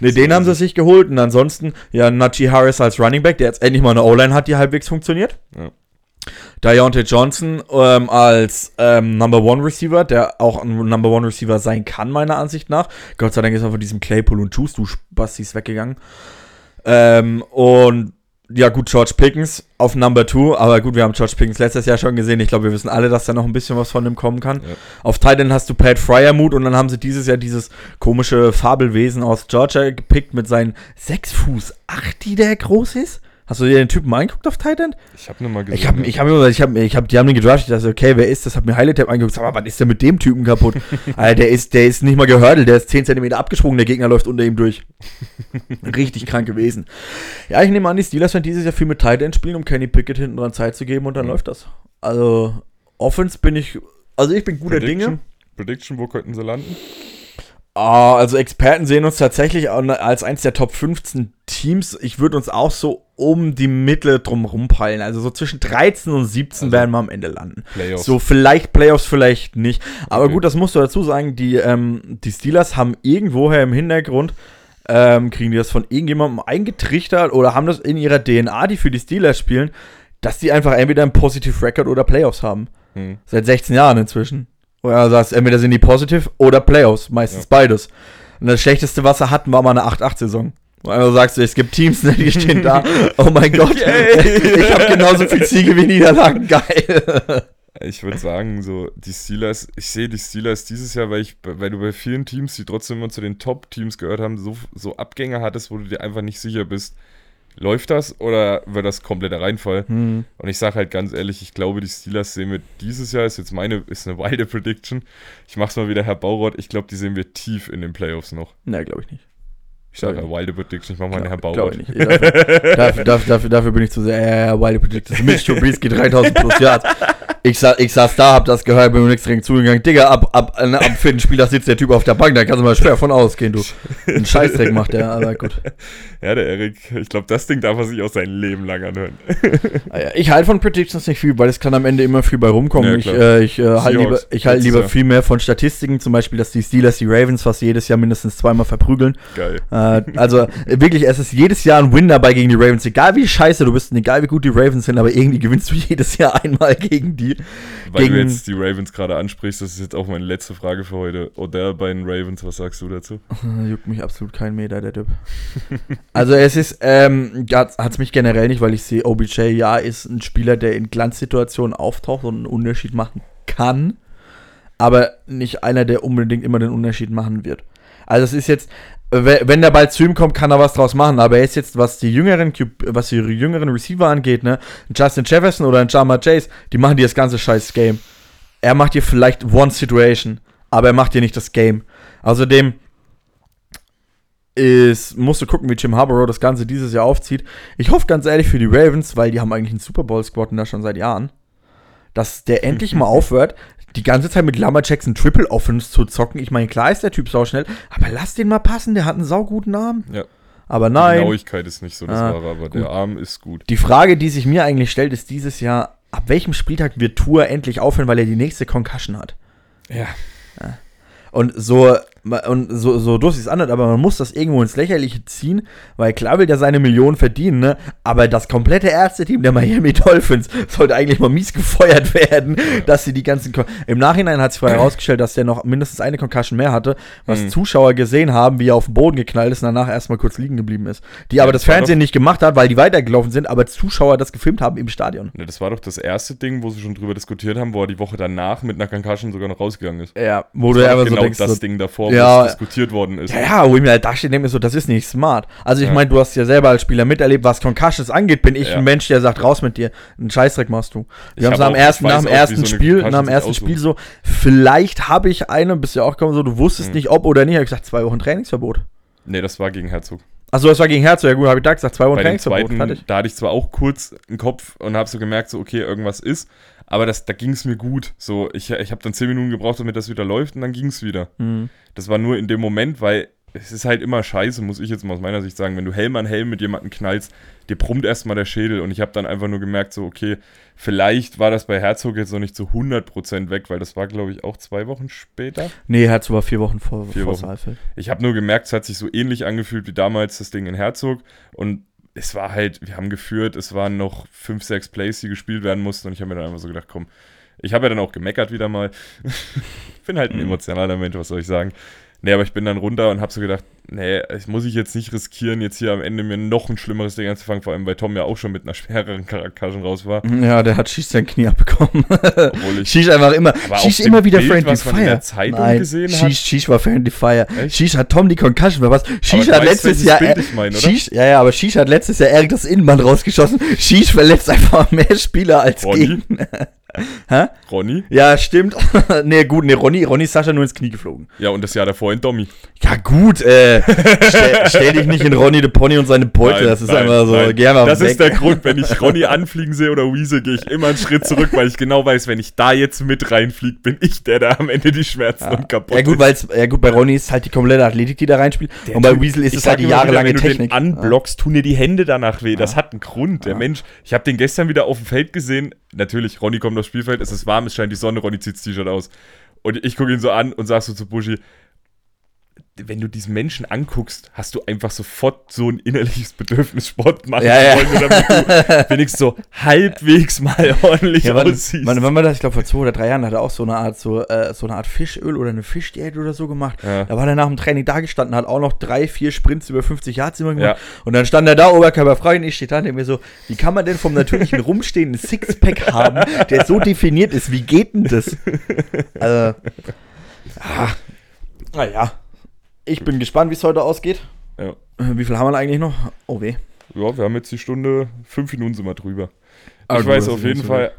ne, den haben sie sich geholt und ansonsten, ja, Najee Harris als Running Back, der jetzt endlich mal eine O-Line hat, die halbwegs funktioniert. Ja. Deontay Johnson ähm, als ähm, Number One Receiver, der auch ein Number One Receiver sein kann, meiner Ansicht nach. Gott sei Dank ist er von diesem Claypool und Juice, du Bastis, weggegangen. Ähm, und ja, gut, George Pickens auf Number Two, aber gut, wir haben George Pickens letztes Jahr schon gesehen. Ich glaube, wir wissen alle, dass da noch ein bisschen was von dem kommen kann. Ja. Auf Titan hast du Pat Fryermuth und dann haben sie dieses Jahr dieses komische Fabelwesen aus Georgia gepickt mit seinen 6 Fuß 8, die der groß ist. Hast du dir den Typen mal angeguckt auf Titan? Ich habe nur mal gesehen. Ich habe, ich habe, ich habe, ich habe, die haben den gedraftet. Ich dachte, okay, wer ist das? Hab mir Highlight Tab angeguckt. Sag mal, was ist denn mit dem Typen kaputt? (laughs) Alter, der ist, der ist nicht mal gehördelt. Der ist 10 cm abgesprungen. Der Gegner läuft unter ihm durch. (laughs) Richtig krank gewesen. Ja, ich nehme an, die Steelers werden dieses Jahr viel mit Titan spielen, um Kenny Pickett hinten dran Zeit zu geben und dann Mhm. läuft das. Also, Offense bin ich, also ich bin guter Dinge. Prediction? Prediction, wo könnten sie landen? Ah, also Experten sehen uns tatsächlich als eins der Top 15 Teams. Ich würde uns auch so um die Mitte drum rumpeilen. Also so zwischen 13 und 17 also werden wir am Ende landen. Playoffs. So vielleicht Playoffs, vielleicht nicht. Aber okay. gut, das musst du dazu sagen. Die, ähm, die Steelers haben irgendwoher im Hintergrund, ähm, kriegen die das von irgendjemandem eingetrichtert oder haben das in ihrer DNA, die für die Steelers spielen, dass die einfach entweder ein Positive Record oder Playoffs haben. Hm. Seit 16 Jahren inzwischen. Oder du sagst, entweder sind die Positive oder Playoffs, meistens ja. beides. Und das schlechteste, was er hatten, war mal eine 8-8-Saison. Also sagst du, es gibt Teams, (laughs) ne, die stehen da. Oh mein (laughs) Gott, ich habe genauso viel Siege wie Niederlagen. (laughs) Geil. Ich würde sagen, so die Steelers, ich sehe die Steelers dieses Jahr, weil ich, weil du bei vielen Teams, die trotzdem immer zu den Top-Teams gehört haben, so, so Abgänge hattest, wo du dir einfach nicht sicher bist, läuft das oder wird das kompletter Reinfall? Hm. Und ich sage halt ganz ehrlich, ich glaube, die Steelers sehen wir dieses Jahr, ist jetzt meine, ist eine wilde Prediction. Ich mache es mal wieder, Herr Baurott, ich glaube, die sehen wir tief in den Playoffs noch. Ne, glaube ich nicht. Ich sage ja wilde Prediction, ich mache mal eine Herr Baurott. Ich nicht. (laughs) Dafür, dafür, dafür, dafür, bin ich zu sehr, äh, wilde Prediction. Mitch Trubisky 3000 plus Yards. Ich, sa ich saß da, hab das gehört, bin mir nichts direkt zugegangen. Digga, ab, ab, äh, ab vierten Spiel, da sitzt der Typ auf der Bank, da kannst du mal schwer von ausgehen, du. Ein Scheißdreck macht der, aber gut. Ja, der Erik, ich glaube, das Ding darf er sich auch sein Leben lang anhören. Ah ich halte von Predictions nicht viel, weil es kann am Ende immer viel bei rumkommen. Ja, ich äh, ich äh, halte lieber, ich halt lieber viel mehr von Statistiken, zum Beispiel, dass die Steelers die Ravens fast jedes Jahr mindestens zweimal verprügeln. Geil. Äh, also wirklich, es ist jedes Jahr ein Win dabei gegen die Ravens. Egal wie scheiße du bist, egal wie gut die Ravens sind, aber irgendwie gewinnst du (laughs) jedes Jahr einmal gegen die. Weil gegen, du jetzt die Ravens gerade ansprichst, das ist jetzt auch meine letzte Frage für heute. Odell bei den Ravens, was sagst du dazu? (laughs) Juckt mich absolut kein Meter, der Typ. (laughs) also es ist, ähm, hat es mich generell nicht, weil ich sehe, OBJ, ja, ist ein Spieler, der in Glanzsituationen auftaucht und einen Unterschied machen kann, aber nicht einer, der unbedingt immer den Unterschied machen wird. Also es ist jetzt, wenn der Ball zu ihm kommt, kann er was draus machen. Aber er ist jetzt, was die jüngeren, was die jüngeren Receiver angeht, ne, Justin Jefferson oder ein Jama Chase, die machen dir das ganze scheiß Game. Er macht dir vielleicht One Situation, aber er macht dir nicht das Game. Außerdem ist, musst du gucken, wie Jim Harbaugh das Ganze dieses Jahr aufzieht. Ich hoffe ganz ehrlich für die Ravens, weil die haben eigentlich einen Super Bowl Squad da schon seit Jahren, dass der endlich mal aufhört, die ganze Zeit mit Lama Jackson Triple Offense zu zocken. Ich meine, klar ist der Typ sau schnell, aber lass den mal passen, der hat einen sauguten Arm. Ja. Aber nein. Die Genauigkeit ist nicht so das ah, Wahre, aber gut. der Arm ist gut. Die Frage, die sich mir eigentlich stellt, ist dieses Jahr, ab welchem Spieltag wird Tour endlich aufhören, weil er die nächste Concussion hat? Ja. ja. Und so und so, so doof es anhört, aber man muss das irgendwo ins Lächerliche ziehen, weil klar will der seine Millionen verdienen, ne? Aber das komplette Ärzte-Team der Miami (laughs) Dolphins sollte eigentlich mal mies gefeuert werden, dass sie die ganzen. Kon Im Nachhinein hat sich vorher herausgestellt, dass der noch mindestens eine Concussion mehr hatte, was mhm. Zuschauer gesehen haben, wie er auf den Boden geknallt ist und danach erstmal kurz liegen geblieben ist. Die ja, aber das, das Fernsehen nicht gemacht hat, weil die weitergelaufen sind, aber Zuschauer das gefilmt haben im Stadion. Ja, das war doch das erste Ding, wo sie schon drüber diskutiert haben, wo er die Woche danach mit einer Concussion sogar noch rausgegangen ist. Ja, wo das du aber genau so denkst, das Ding davor ja, diskutiert worden ist. Ja, wo ich mir halt da stehe, denke mir so, das ist nicht smart. Also ich ja. meine, du hast ja selber als Spieler miterlebt, was Concussions angeht, bin ich ja. ein Mensch, der sagt, raus mit dir, einen Scheißdreck machst du. Wir haben es am ersten, nach dem ersten so Spiel, nach dem ersten Spiel so, vielleicht habe ich eine, bist ja auch gekommen, so, du wusstest mhm. nicht, ob oder nicht, habe ich gesagt, zwei Wochen Trainingsverbot. Nee, das war gegen Herzog. Achso, das war gegen Herzog, ja gut, habe ich da gesagt, zwei Wochen Trainingsverbot. Zweiten, da hatte ich zwar auch kurz einen Kopf und habe so gemerkt, so, okay, irgendwas ist, aber das, da ging es mir gut. So, ich, ich habe dann zehn Minuten gebraucht, damit das wieder läuft und dann ging es wieder. Mhm. Das war nur in dem Moment, weil es ist halt immer scheiße, muss ich jetzt mal aus meiner Sicht sagen, wenn du Helm an Helm mit jemandem knallst, dir brummt erstmal der Schädel und ich habe dann einfach nur gemerkt, so, okay, vielleicht war das bei Herzog jetzt noch nicht zu 100% weg, weil das war, glaube ich, auch zwei Wochen später. Nee, Herzog war vier Wochen vor, vier vor Wochen. Ich habe nur gemerkt, es hat sich so ähnlich angefühlt wie damals das Ding in Herzog und es war halt, wir haben geführt, es waren noch fünf, sechs Plays, die gespielt werden mussten und ich habe mir dann einfach so gedacht, komm, ich habe ja dann auch gemeckert wieder mal. (laughs) bin halt ein mhm. emotionaler Mensch, was soll ich sagen. Nee, aber ich bin dann runter und habe so gedacht, nee, das muss ich jetzt nicht riskieren, jetzt hier am Ende mir noch ein schlimmeres Ding anzufangen, vor allem weil Tom ja auch schon mit einer schwereren Concussion raus war. Ja, der hat Shish sein Knie abbekommen. Obwohl ich, Shish einfach immer, Shish immer wieder Bild, Friendly Fire. In der Zeitung Nein, gesehen Shish, Shish war Friendly Fire. Echt? Shish hat Tom die Concussion was. Shish hat letztes Jahr, Bild ich mein, Shish, ja, ja, aber Shish hat letztes Jahr Eric das Innenband rausgeschossen. Shish verletzt einfach mehr Spieler als Gegner. (laughs) Hä? Ronny? Ja, stimmt. (laughs) nee, gut, nee, Ronny, Ronny ist Sascha nur ins Knie geflogen. Ja, und das Jahr davor in Domi. Ja, gut, äh, stell, (laughs) stell dich nicht in Ronny de Pony und seine Beute, Nein, das ist nein, einfach so, nein. geh mal Das weg. ist der Grund, wenn ich Ronny (laughs) anfliegen sehe oder Wiese, gehe ich immer einen Schritt zurück, weil ich genau weiß, wenn ich da jetzt mit reinfliege, bin ich der, der am Ende die Schmerzen und kaputt ja gut, weil's, ja gut, bei Ronny ist halt die komplette Athletik, die da reinspielt. Der und bei Weasel ist es halt die immer wieder, jahrelange wenn du Technik. den anblockst, tun dir die Hände danach weh. Das hat einen Grund. Der Mensch, ich habe den gestern wieder auf dem Feld gesehen. Natürlich, Ronny kommt aufs Spielfeld, es ist warm, es scheint die Sonne, Ronny zieht das T-Shirt aus. Und ich gucke ihn so an und sag so zu Buschi, wenn du diesen Menschen anguckst, hast du einfach sofort so ein innerliches Bedürfnis, Sport machen Ja, ja. zu wollen, damit du (laughs) wenigstens so halbwegs mal ordentlich Ja, wann, aussiehst. wann war das? Ich glaube, vor zwei oder drei Jahren hat er auch so eine Art, so, äh, so eine Art Fischöl oder eine Fischdiät oder so gemacht. Ja. Da war er nach dem Training da gestanden, hat auch noch drei, vier Sprints über 50 Yards immer gemacht. Ja. Und dann stand er da, oberkörperfrei, und ich stehe da und denke mir so, wie kann man denn vom natürlichen (laughs) rumstehenden Sixpack haben, der so definiert ist? Wie geht denn das? (laughs) Also, ah, naja. Ich bin gespannt, wie es heute ausgeht. ja. Äh, Wie viel haben wir eigentlich noch? Oh weh. ja, wir haben jetzt die Stunde, fünf Minuten sind wir drüber. Ah, ich gut, weiß auf jeden Fall,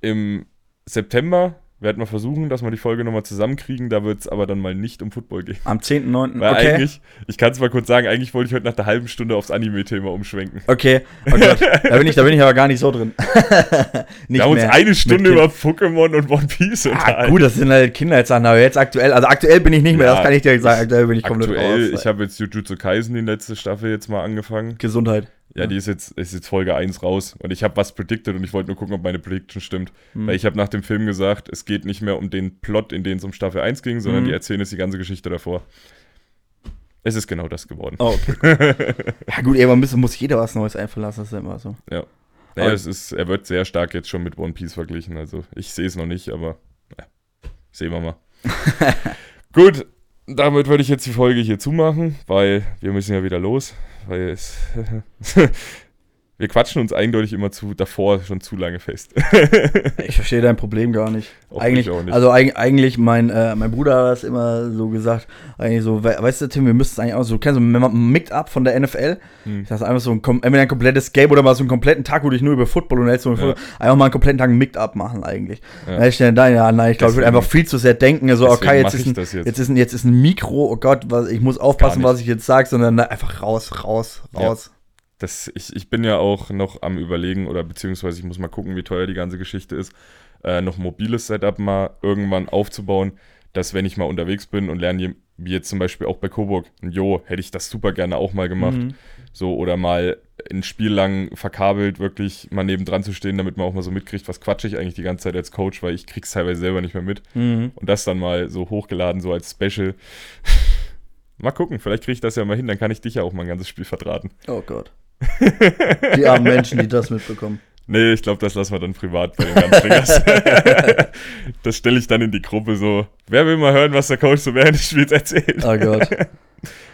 im September werden wir versuchen, dass wir die Folge nochmal zusammenkriegen. Da wird es aber dann mal nicht um Football gehen. Am 10.9. Weil Okay. eigentlich, ich kann es mal kurz sagen, eigentlich wollte ich heute nach einer halben Stunde aufs Anime-Thema umschwenken. Okay, oh Gott, (laughs) da bin ich, da bin ich aber gar nicht so drin. (laughs) nicht wir haben uns eine Stunde über Pokémon und One Piece Ah, unterhalten. gut, das sind halt Kindheitssachen, aber jetzt aktuell, also aktuell bin ich nicht mehr, Ja. das kann ich dir sagen, aktuell bin ich komplett Aktuell, raus. ich habe jetzt Jujutsu Kaisen, die letzte Staffel, jetzt mal angefangen. Gesundheit. Ja, die ist jetzt, ist jetzt Folge 1 raus und ich habe was predicted und ich wollte nur gucken, ob meine Prediction stimmt. Hm. Weil ich habe nach dem Film gesagt, es geht nicht mehr um den Plot, in den es um Staffel 1 ging, sondern Mhm. die erzählen jetzt die ganze Geschichte davor. Es ist genau das geworden. Oh, okay. (laughs) ja gut, irgendwann muss, jeder was Neues einfallen lassen, das ist ja immer so. Ja. Aber- Naja, es ist, er wird sehr stark jetzt schon mit One Piece verglichen. Also ich sehe es noch nicht, aber ja, sehen wir mal. (laughs) Gut, damit würde ich jetzt die Folge hier zumachen, weil wir müssen ja wieder los. Weil es (laughs) wir quatschen uns eindeutig immer zu davor schon zu lange fest. (laughs) Ich verstehe dein Problem gar nicht. Auch eigentlich, ich auch nicht. also eig- eigentlich, mein, äh, mein Bruder hat das immer so gesagt, eigentlich so, we weißt du, Tim, wir müssten es eigentlich auch so, du kennst so ein Mix-Up von der NFL, Hm. das ist einfach so ein, entweder ein komplettes Game oder mal so einen kompletten Tag, wo du dich nur über Football und Ja. einfach mal einen kompletten Tag ein Mix-Up machen eigentlich. Ja. Ja. Ich stelle da, ja, nein, ich glaube, ich würde einfach viel zu sehr denken, so, okay, jetzt ist, ein, jetzt. jetzt. ist ein, jetzt ist ein Mikro, oh Gott, was, ich muss aufpassen, was ich jetzt sage, sondern na, einfach raus, raus, Ja. Das, ich, ich bin ja auch noch am überlegen, oder beziehungsweise ich muss mal gucken, wie teuer die ganze Geschichte ist, äh, noch mobiles Setup mal irgendwann aufzubauen, dass wenn ich mal unterwegs bin und lerne, wie jetzt zum Beispiel auch bei Coburg, jo, hätte ich das super gerne auch mal gemacht. Mhm. So, oder mal ein Spiel lang verkabelt, wirklich mal nebendran zu stehen, damit man auch mal so mitkriegt, was quatsche ich eigentlich die ganze Zeit als Coach, weil ich krieg's teilweise selber nicht mehr mit. Mhm. Und das dann mal so hochgeladen, so als Special. (laughs) mal gucken, vielleicht kriege ich das ja mal hin, dann kann ich dich ja auch mal ein ganzes Spiel vertraten. Oh Gott. Die armen Menschen, die das mitbekommen. (laughs) Nee, ich glaube, das lassen wir dann privat bei den Ganzfingers. (laughs) das stelle ich dann in die Gruppe so. Wer will mal hören, was der Coach so während des Spiels erzählt? Oh Gott.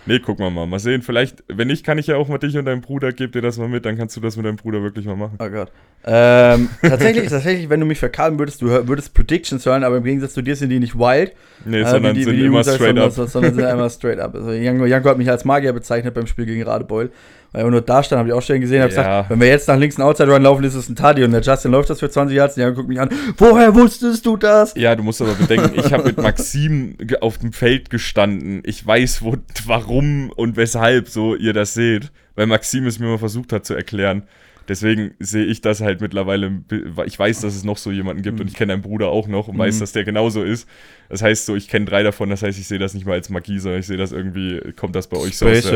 Nee, gucken wir mal. Mal sehen. Vielleicht, wenn nicht, kann ich ja auch mal dich und deinen Bruder, geb dir das mal mit, dann kannst du das mit deinem Bruder wirklich mal machen. Oh Gott. Ähm, tatsächlich, (laughs) tatsächlich, wenn du mich verkabeln würdest, du würdest Predictions hören, aber im Gegensatz zu dir sind die nicht wild. Nee, äh, sondern die- sind die immer sagen, straight sondern, up. Sondern sind einmal straight up. Also Janko, Janko hat mich als Magier bezeichnet beim Spiel gegen Radebeul. Weil er nur da stand, habe ich auch schon gesehen, habe Ja. gesagt, wenn wir jetzt nach links einen Outside Run laufen, ist es ein Taddy und der Justin läuft das für 20 Yards und Janko guckt mich an, woher wusstest du das? Ja, du musst aber bedenken, ich habe mit Maxim auf dem Feld gestanden. Ich weiß, wo, warum und weshalb so ihr das seht. Weil Maxim es mir mal versucht hat zu erklären. Deswegen sehe ich das halt mittlerweile. Ich weiß, dass es noch so jemanden gibt und ich kenne deinen Bruder auch noch und weiß, Mhm. dass der genauso ist. Das heißt so, ich kenne drei davon. Das heißt, ich sehe das nicht mal als Magie, sondern ich sehe das irgendwie, kommt das bei euch so aus.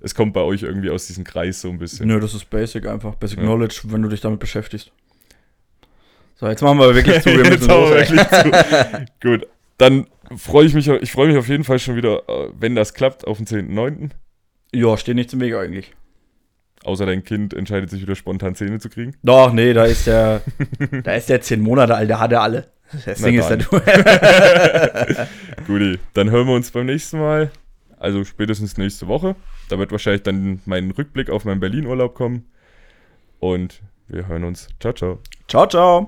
Es kommt bei euch irgendwie aus diesem Kreis so ein bisschen. Nö, das ist Basic einfach. Basic Ja. Knowledge, wenn du dich damit beschäftigst. So, jetzt machen wir wirklich (laughs) zu. Wir Jetzt haben wir wirklich zu. (laughs) Gut, dann freue ich mich, ich freue mich auf jeden Fall schon wieder, äh, wenn das klappt, auf den 10.9. Ja, steht nicht zum Weg eigentlich. Außer dein Kind entscheidet sich wieder spontan Zähne zu kriegen. Doch, nee, da ist der, (laughs) da ist der 10 Monate alt, der hat er alle. Das Ding ist, dann. (laughs) Guti, dann hören wir uns beim nächsten Mal. Also spätestens nächste Woche. Da wird wahrscheinlich dann mein Rückblick auf meinen Berlin-Urlaub kommen. Und wir hören uns. Ciao, ciao. Ciao, ciao.